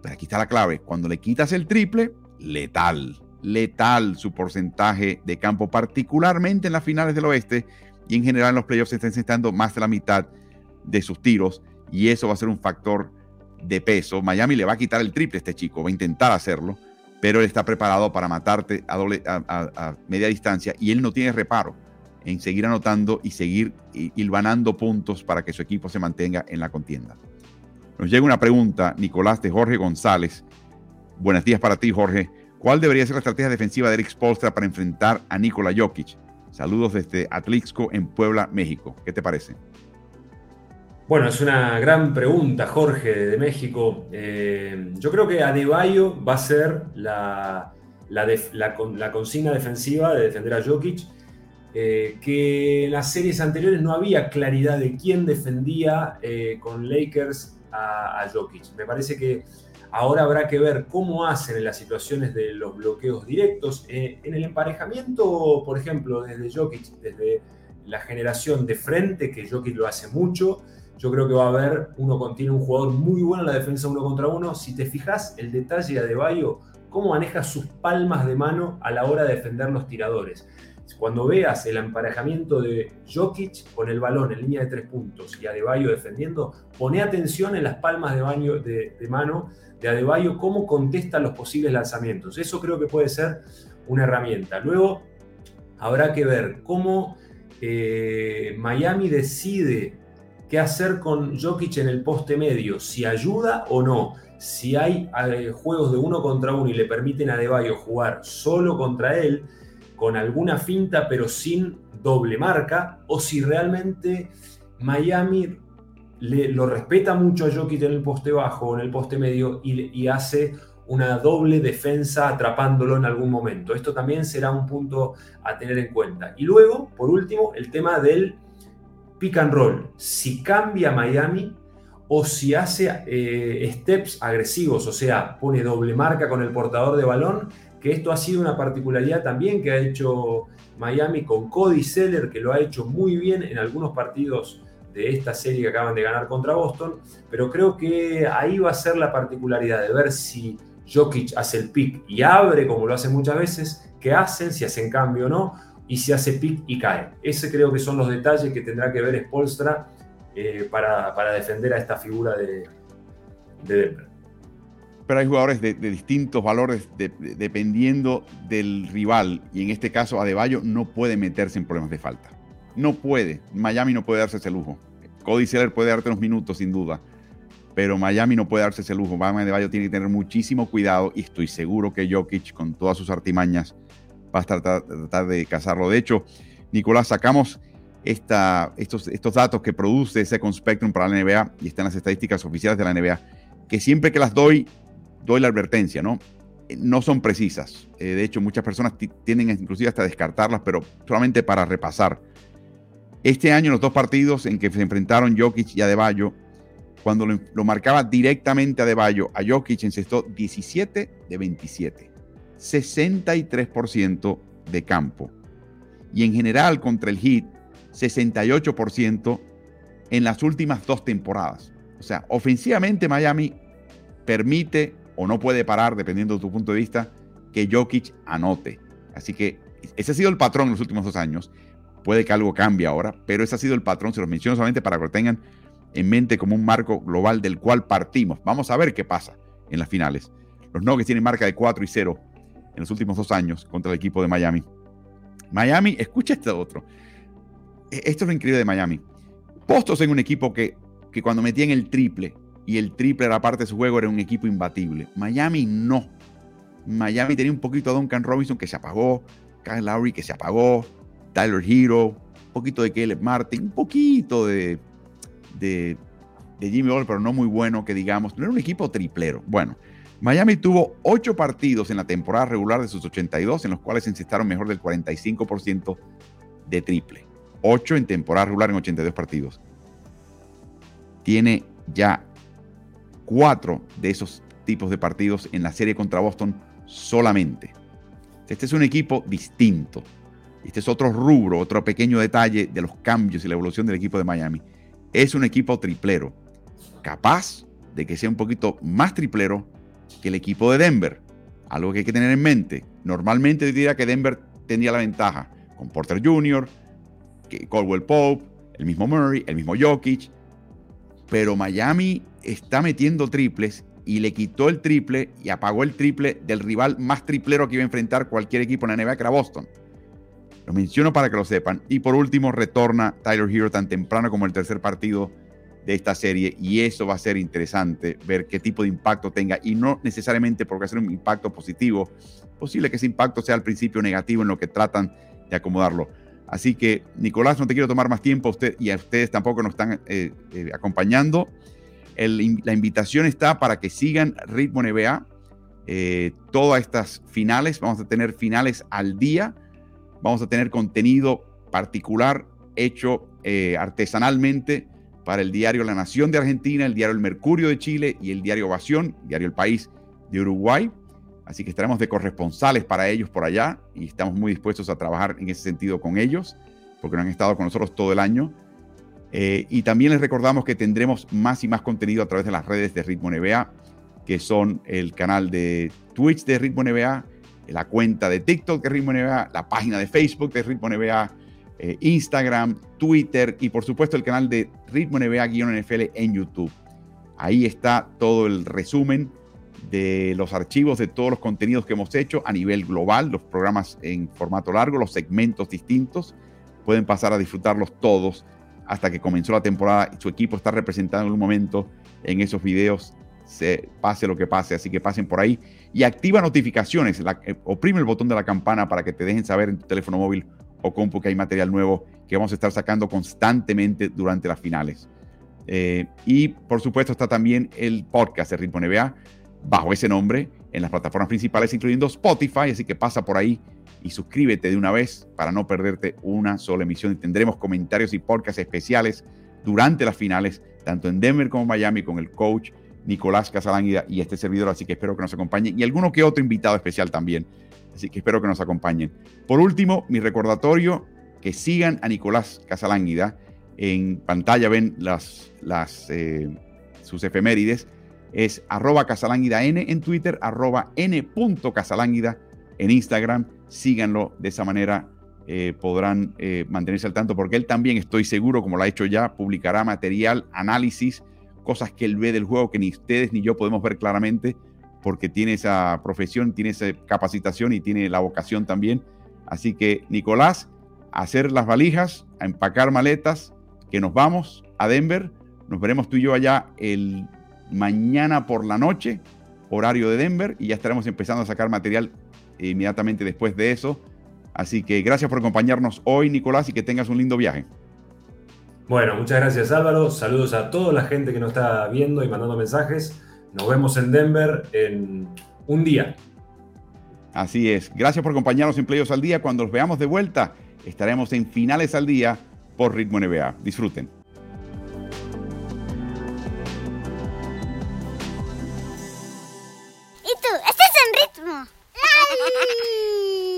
Pero aquí está la clave, cuando le quitas el triple, letal, letal su porcentaje de campo, particularmente en las finales del oeste y en general en los playoffs está necesitando más de la mitad de sus tiros y eso va a ser un factor de peso. Miami le va a quitar el triple a este chico, va a intentar hacerlo, pero él está preparado para matarte a, doble, a, media distancia y él no tiene reparo en seguir anotando y seguir hilvanando puntos para que su equipo se mantenga en la contienda. Nos llega una pregunta, Nicolás, de Jorge González. Buenos días para ti, Jorge. ¿Cuál debería ser la estrategia defensiva de Eric Spolstra para enfrentar a Nikola Jokic? Saludos desde Atlixco en Puebla, México. ¿Qué te parece? Bueno, es una gran pregunta, Jorge, de México. Eh, yo creo que Adebayo va a ser la, consigna defensiva de defender a Jokic, eh, que en las series anteriores no había claridad de quién defendía eh, con Lakers a, a, Jokic. Me parece que ahora habrá que ver cómo hacen en las situaciones de los bloqueos directos. en el emparejamiento, por ejemplo, desde Jokic, desde la generación de frente, que Jokic lo hace mucho, yo creo que va a haber, uno contiene un jugador muy bueno en la defensa uno contra uno. Si te fijas, el detalle de Bayo, cómo maneja sus palmas de mano a la hora de defender los tiradores. Cuando veas el emparejamiento de Jokic con el balón en línea de tres puntos y Adebayo defendiendo, pone atención en las palmas de, de, mano de Adebayo, cómo contesta los posibles lanzamientos. Eso creo que puede ser una herramienta. Luego habrá que ver cómo eh, Miami decide qué hacer con Jokic en el poste medio, si ayuda o no, si hay eh, juegos de uno contra uno y le permiten a Debayo jugar solo contra él, con alguna finta pero sin doble marca, o si realmente Miami le, lo respeta mucho a Jokic en el poste bajo o en el poste medio y, y hace una doble defensa atrapándolo en algún momento. Esto también será un punto a tener en cuenta. Y luego, por último, el tema del pick and roll, si cambia Miami o si hace eh, steps agresivos, o sea, pone doble marca con el portador de balón, que esto ha sido una particularidad también que ha hecho Miami con Cody Seller, que lo ha hecho muy bien en algunos partidos de esta serie que acaban de ganar contra Boston, pero creo que ahí va a ser la particularidad de ver si Jokic hace el pick y abre como lo hace muchas veces, qué hacen, si hacen cambio o no, y se hace pick y cae. Ese creo que son los detalles que tendrá que ver Spolstra eh, para, para, defender a esta figura de, Denver. Pero hay jugadores de, distintos valores dependiendo del rival. Y en este caso, Adebayo no puede meterse en problemas de falta. No puede. Miami no puede darse ese lujo. Cody Seller puede darte unos minutos, sin duda. Pero Miami no puede darse ese lujo. Miami Adebayo tiene que tener muchísimo cuidado. Y estoy seguro que Jokic, con todas sus artimañas, va a tratar, de cazarlo. De hecho, Nicolás, sacamos estos, datos que produce Second Spectrum para la NBA y están las estadísticas oficiales de la NBA, que siempre que las doy, doy la advertencia, ¿no? Eh, no son precisas. Eh, de hecho, muchas personas tienden inclusive hasta descartarlas, pero solamente para repasar. Este año, los dos partidos en que se enfrentaron Jokic y Adebayo, cuando lo, lo marcaba directamente Adebayo, a Jokic encestó 17 de 27. 63% de campo. Y en general contra el Heat, 68% en las últimas dos temporadas. O sea, ofensivamente Miami permite o no puede parar, dependiendo de tu punto de vista, que Jokic anote. Así que ese ha sido el patrón en los últimos dos años. Puede que algo cambie ahora, pero ese ha sido el patrón. Se los menciono solamente para que lo tengan en mente como un marco global del cual partimos. Vamos a ver qué pasa en las finales. Los Nuggets tienen marca de 4 y 0 en los últimos dos años contra el equipo de Miami. Miami, escucha este otro. E, esto es lo increíble de Miami. Postos en un equipo que, que cuando metían el triple y el triple era parte de su juego, era un equipo imbatible. Miami no. Miami tenía un poquito de Duncan Robinson que se apagó, Kyle Lowry que se apagó, Tyler Hero, un poquito de Caleb Martin, un poquito de, de, de Jimmy Butler, pero no muy bueno que digamos. No era un equipo triplero. Bueno, Miami tuvo ocho partidos en la temporada regular de sus 82, en los cuales encestaron mejor del 45% de triple. Ocho en temporada regular en 82 partidos. Tiene ya cuatro de esos tipos de partidos en la serie contra Boston solamente. Este es un equipo distinto. Este es otro rubro, otro pequeño detalle de los cambios y la evolución del equipo de Miami. Es un equipo triplero, capaz de que sea un poquito más triplero que el equipo de Denver. Algo que hay que tener en mente. Normalmente diría que Denver tendría la ventaja con Porter Jr., Caldwell Pope, el mismo Murray, el mismo Jokic, pero Miami está metiendo triples y le quitó el triple y apagó el triple del rival más triplero que iba a enfrentar cualquier equipo en la NBA, que era Boston. Lo menciono para que lo sepan. Y por último, retorna Tyler Hero tan temprano como el tercer partido de esta serie y eso va a ser interesante ver qué tipo de impacto tenga y no necesariamente porque hacer un impacto positivo, posible que ese impacto sea al principio negativo en lo que tratan de acomodarlo. Así que Nicolás, no te quiero tomar más tiempo usted, y a ustedes tampoco nos están eh, eh, acompañando. la invitación está para que sigan Ritmo NBA. Eh, todas estas finales, vamos a tener finales al día, vamos a tener contenido particular hecho artesanalmente para el diario La Nación de Argentina, el diario El Mercurio de Chile y el diario Ovación, diario El País de Uruguay. Así que estaremos de corresponsales para ellos por allá y estamos muy dispuestos a trabajar en ese sentido con ellos, porque no han estado con nosotros todo el año. Eh, y también les recordamos que tendremos más y más contenido a través de las redes de Ritmo NBA, que son el canal de Twitch de Ritmo NBA, la cuenta de TikTok de Ritmo NBA, la página de Facebook de Ritmo NBA, eh, Instagram, Twitter y por supuesto el canal de Ritmo NBA-NFL en YouTube. Ahí está todo el resumen de los archivos de todos los contenidos que hemos hecho a nivel global, los programas en formato largo, los segmentos distintos. Pueden pasar a disfrutarlos todos hasta que comenzó la temporada su equipo está representado en un momento en esos videos, se pase lo que pase. Así que pasen por ahí y activa notificaciones. Eh, oprime el botón de la campana para que te dejen saber en tu teléfono móvil o compu que hay material nuevo que vamos a estar sacando constantemente durante las finales. Eh, y por supuesto está también el podcast de Ritmo NBA bajo ese nombre en las plataformas principales, incluyendo Spotify, así que pasa por ahí y suscríbete de una vez para no perderte una sola emisión. Y tendremos comentarios y podcasts especiales durante las finales, tanto en Denver como en Miami, con el coach Nicolás Casalánguida y este servidor, así que espero que nos acompañen y alguno que otro invitado especial también Así que espero que nos acompañen. Por último, mi recordatorio, que sigan a Nicolás Casalánguida. En pantalla ven las, eh, sus efemérides. Es arroba en Twitter, arroba n.casalánguida en Instagram. Síganlo de esa manera. Eh, podrán eh, mantenerse al tanto porque él también, estoy seguro, como lo ha hecho ya, publicará material, análisis, cosas que él ve del juego que ni ustedes ni yo podemos ver claramente porque tiene esa profesión, tiene esa capacitación y tiene la vocación también. Así que, Nicolás, hacer las valijas, empacar maletas, que nos vamos a Denver. Nos veremos tú y yo allá el mañana por la noche, horario de Denver, y ya estaremos empezando a sacar material inmediatamente después de eso. Así que gracias por acompañarnos hoy, Nicolás, y que tengas un lindo viaje. Bueno, muchas gracias Álvaro. Saludos a toda la gente que nos está viendo y mandando mensajes. Nos vemos en Denver en un día. Así es. Gracias por acompañarnos en Playos al Día. Cuando los veamos de vuelta, estaremos en Finales al Día por Ritmo NBA. Disfruten. ¿Y tú? ¿Estás en ritmo?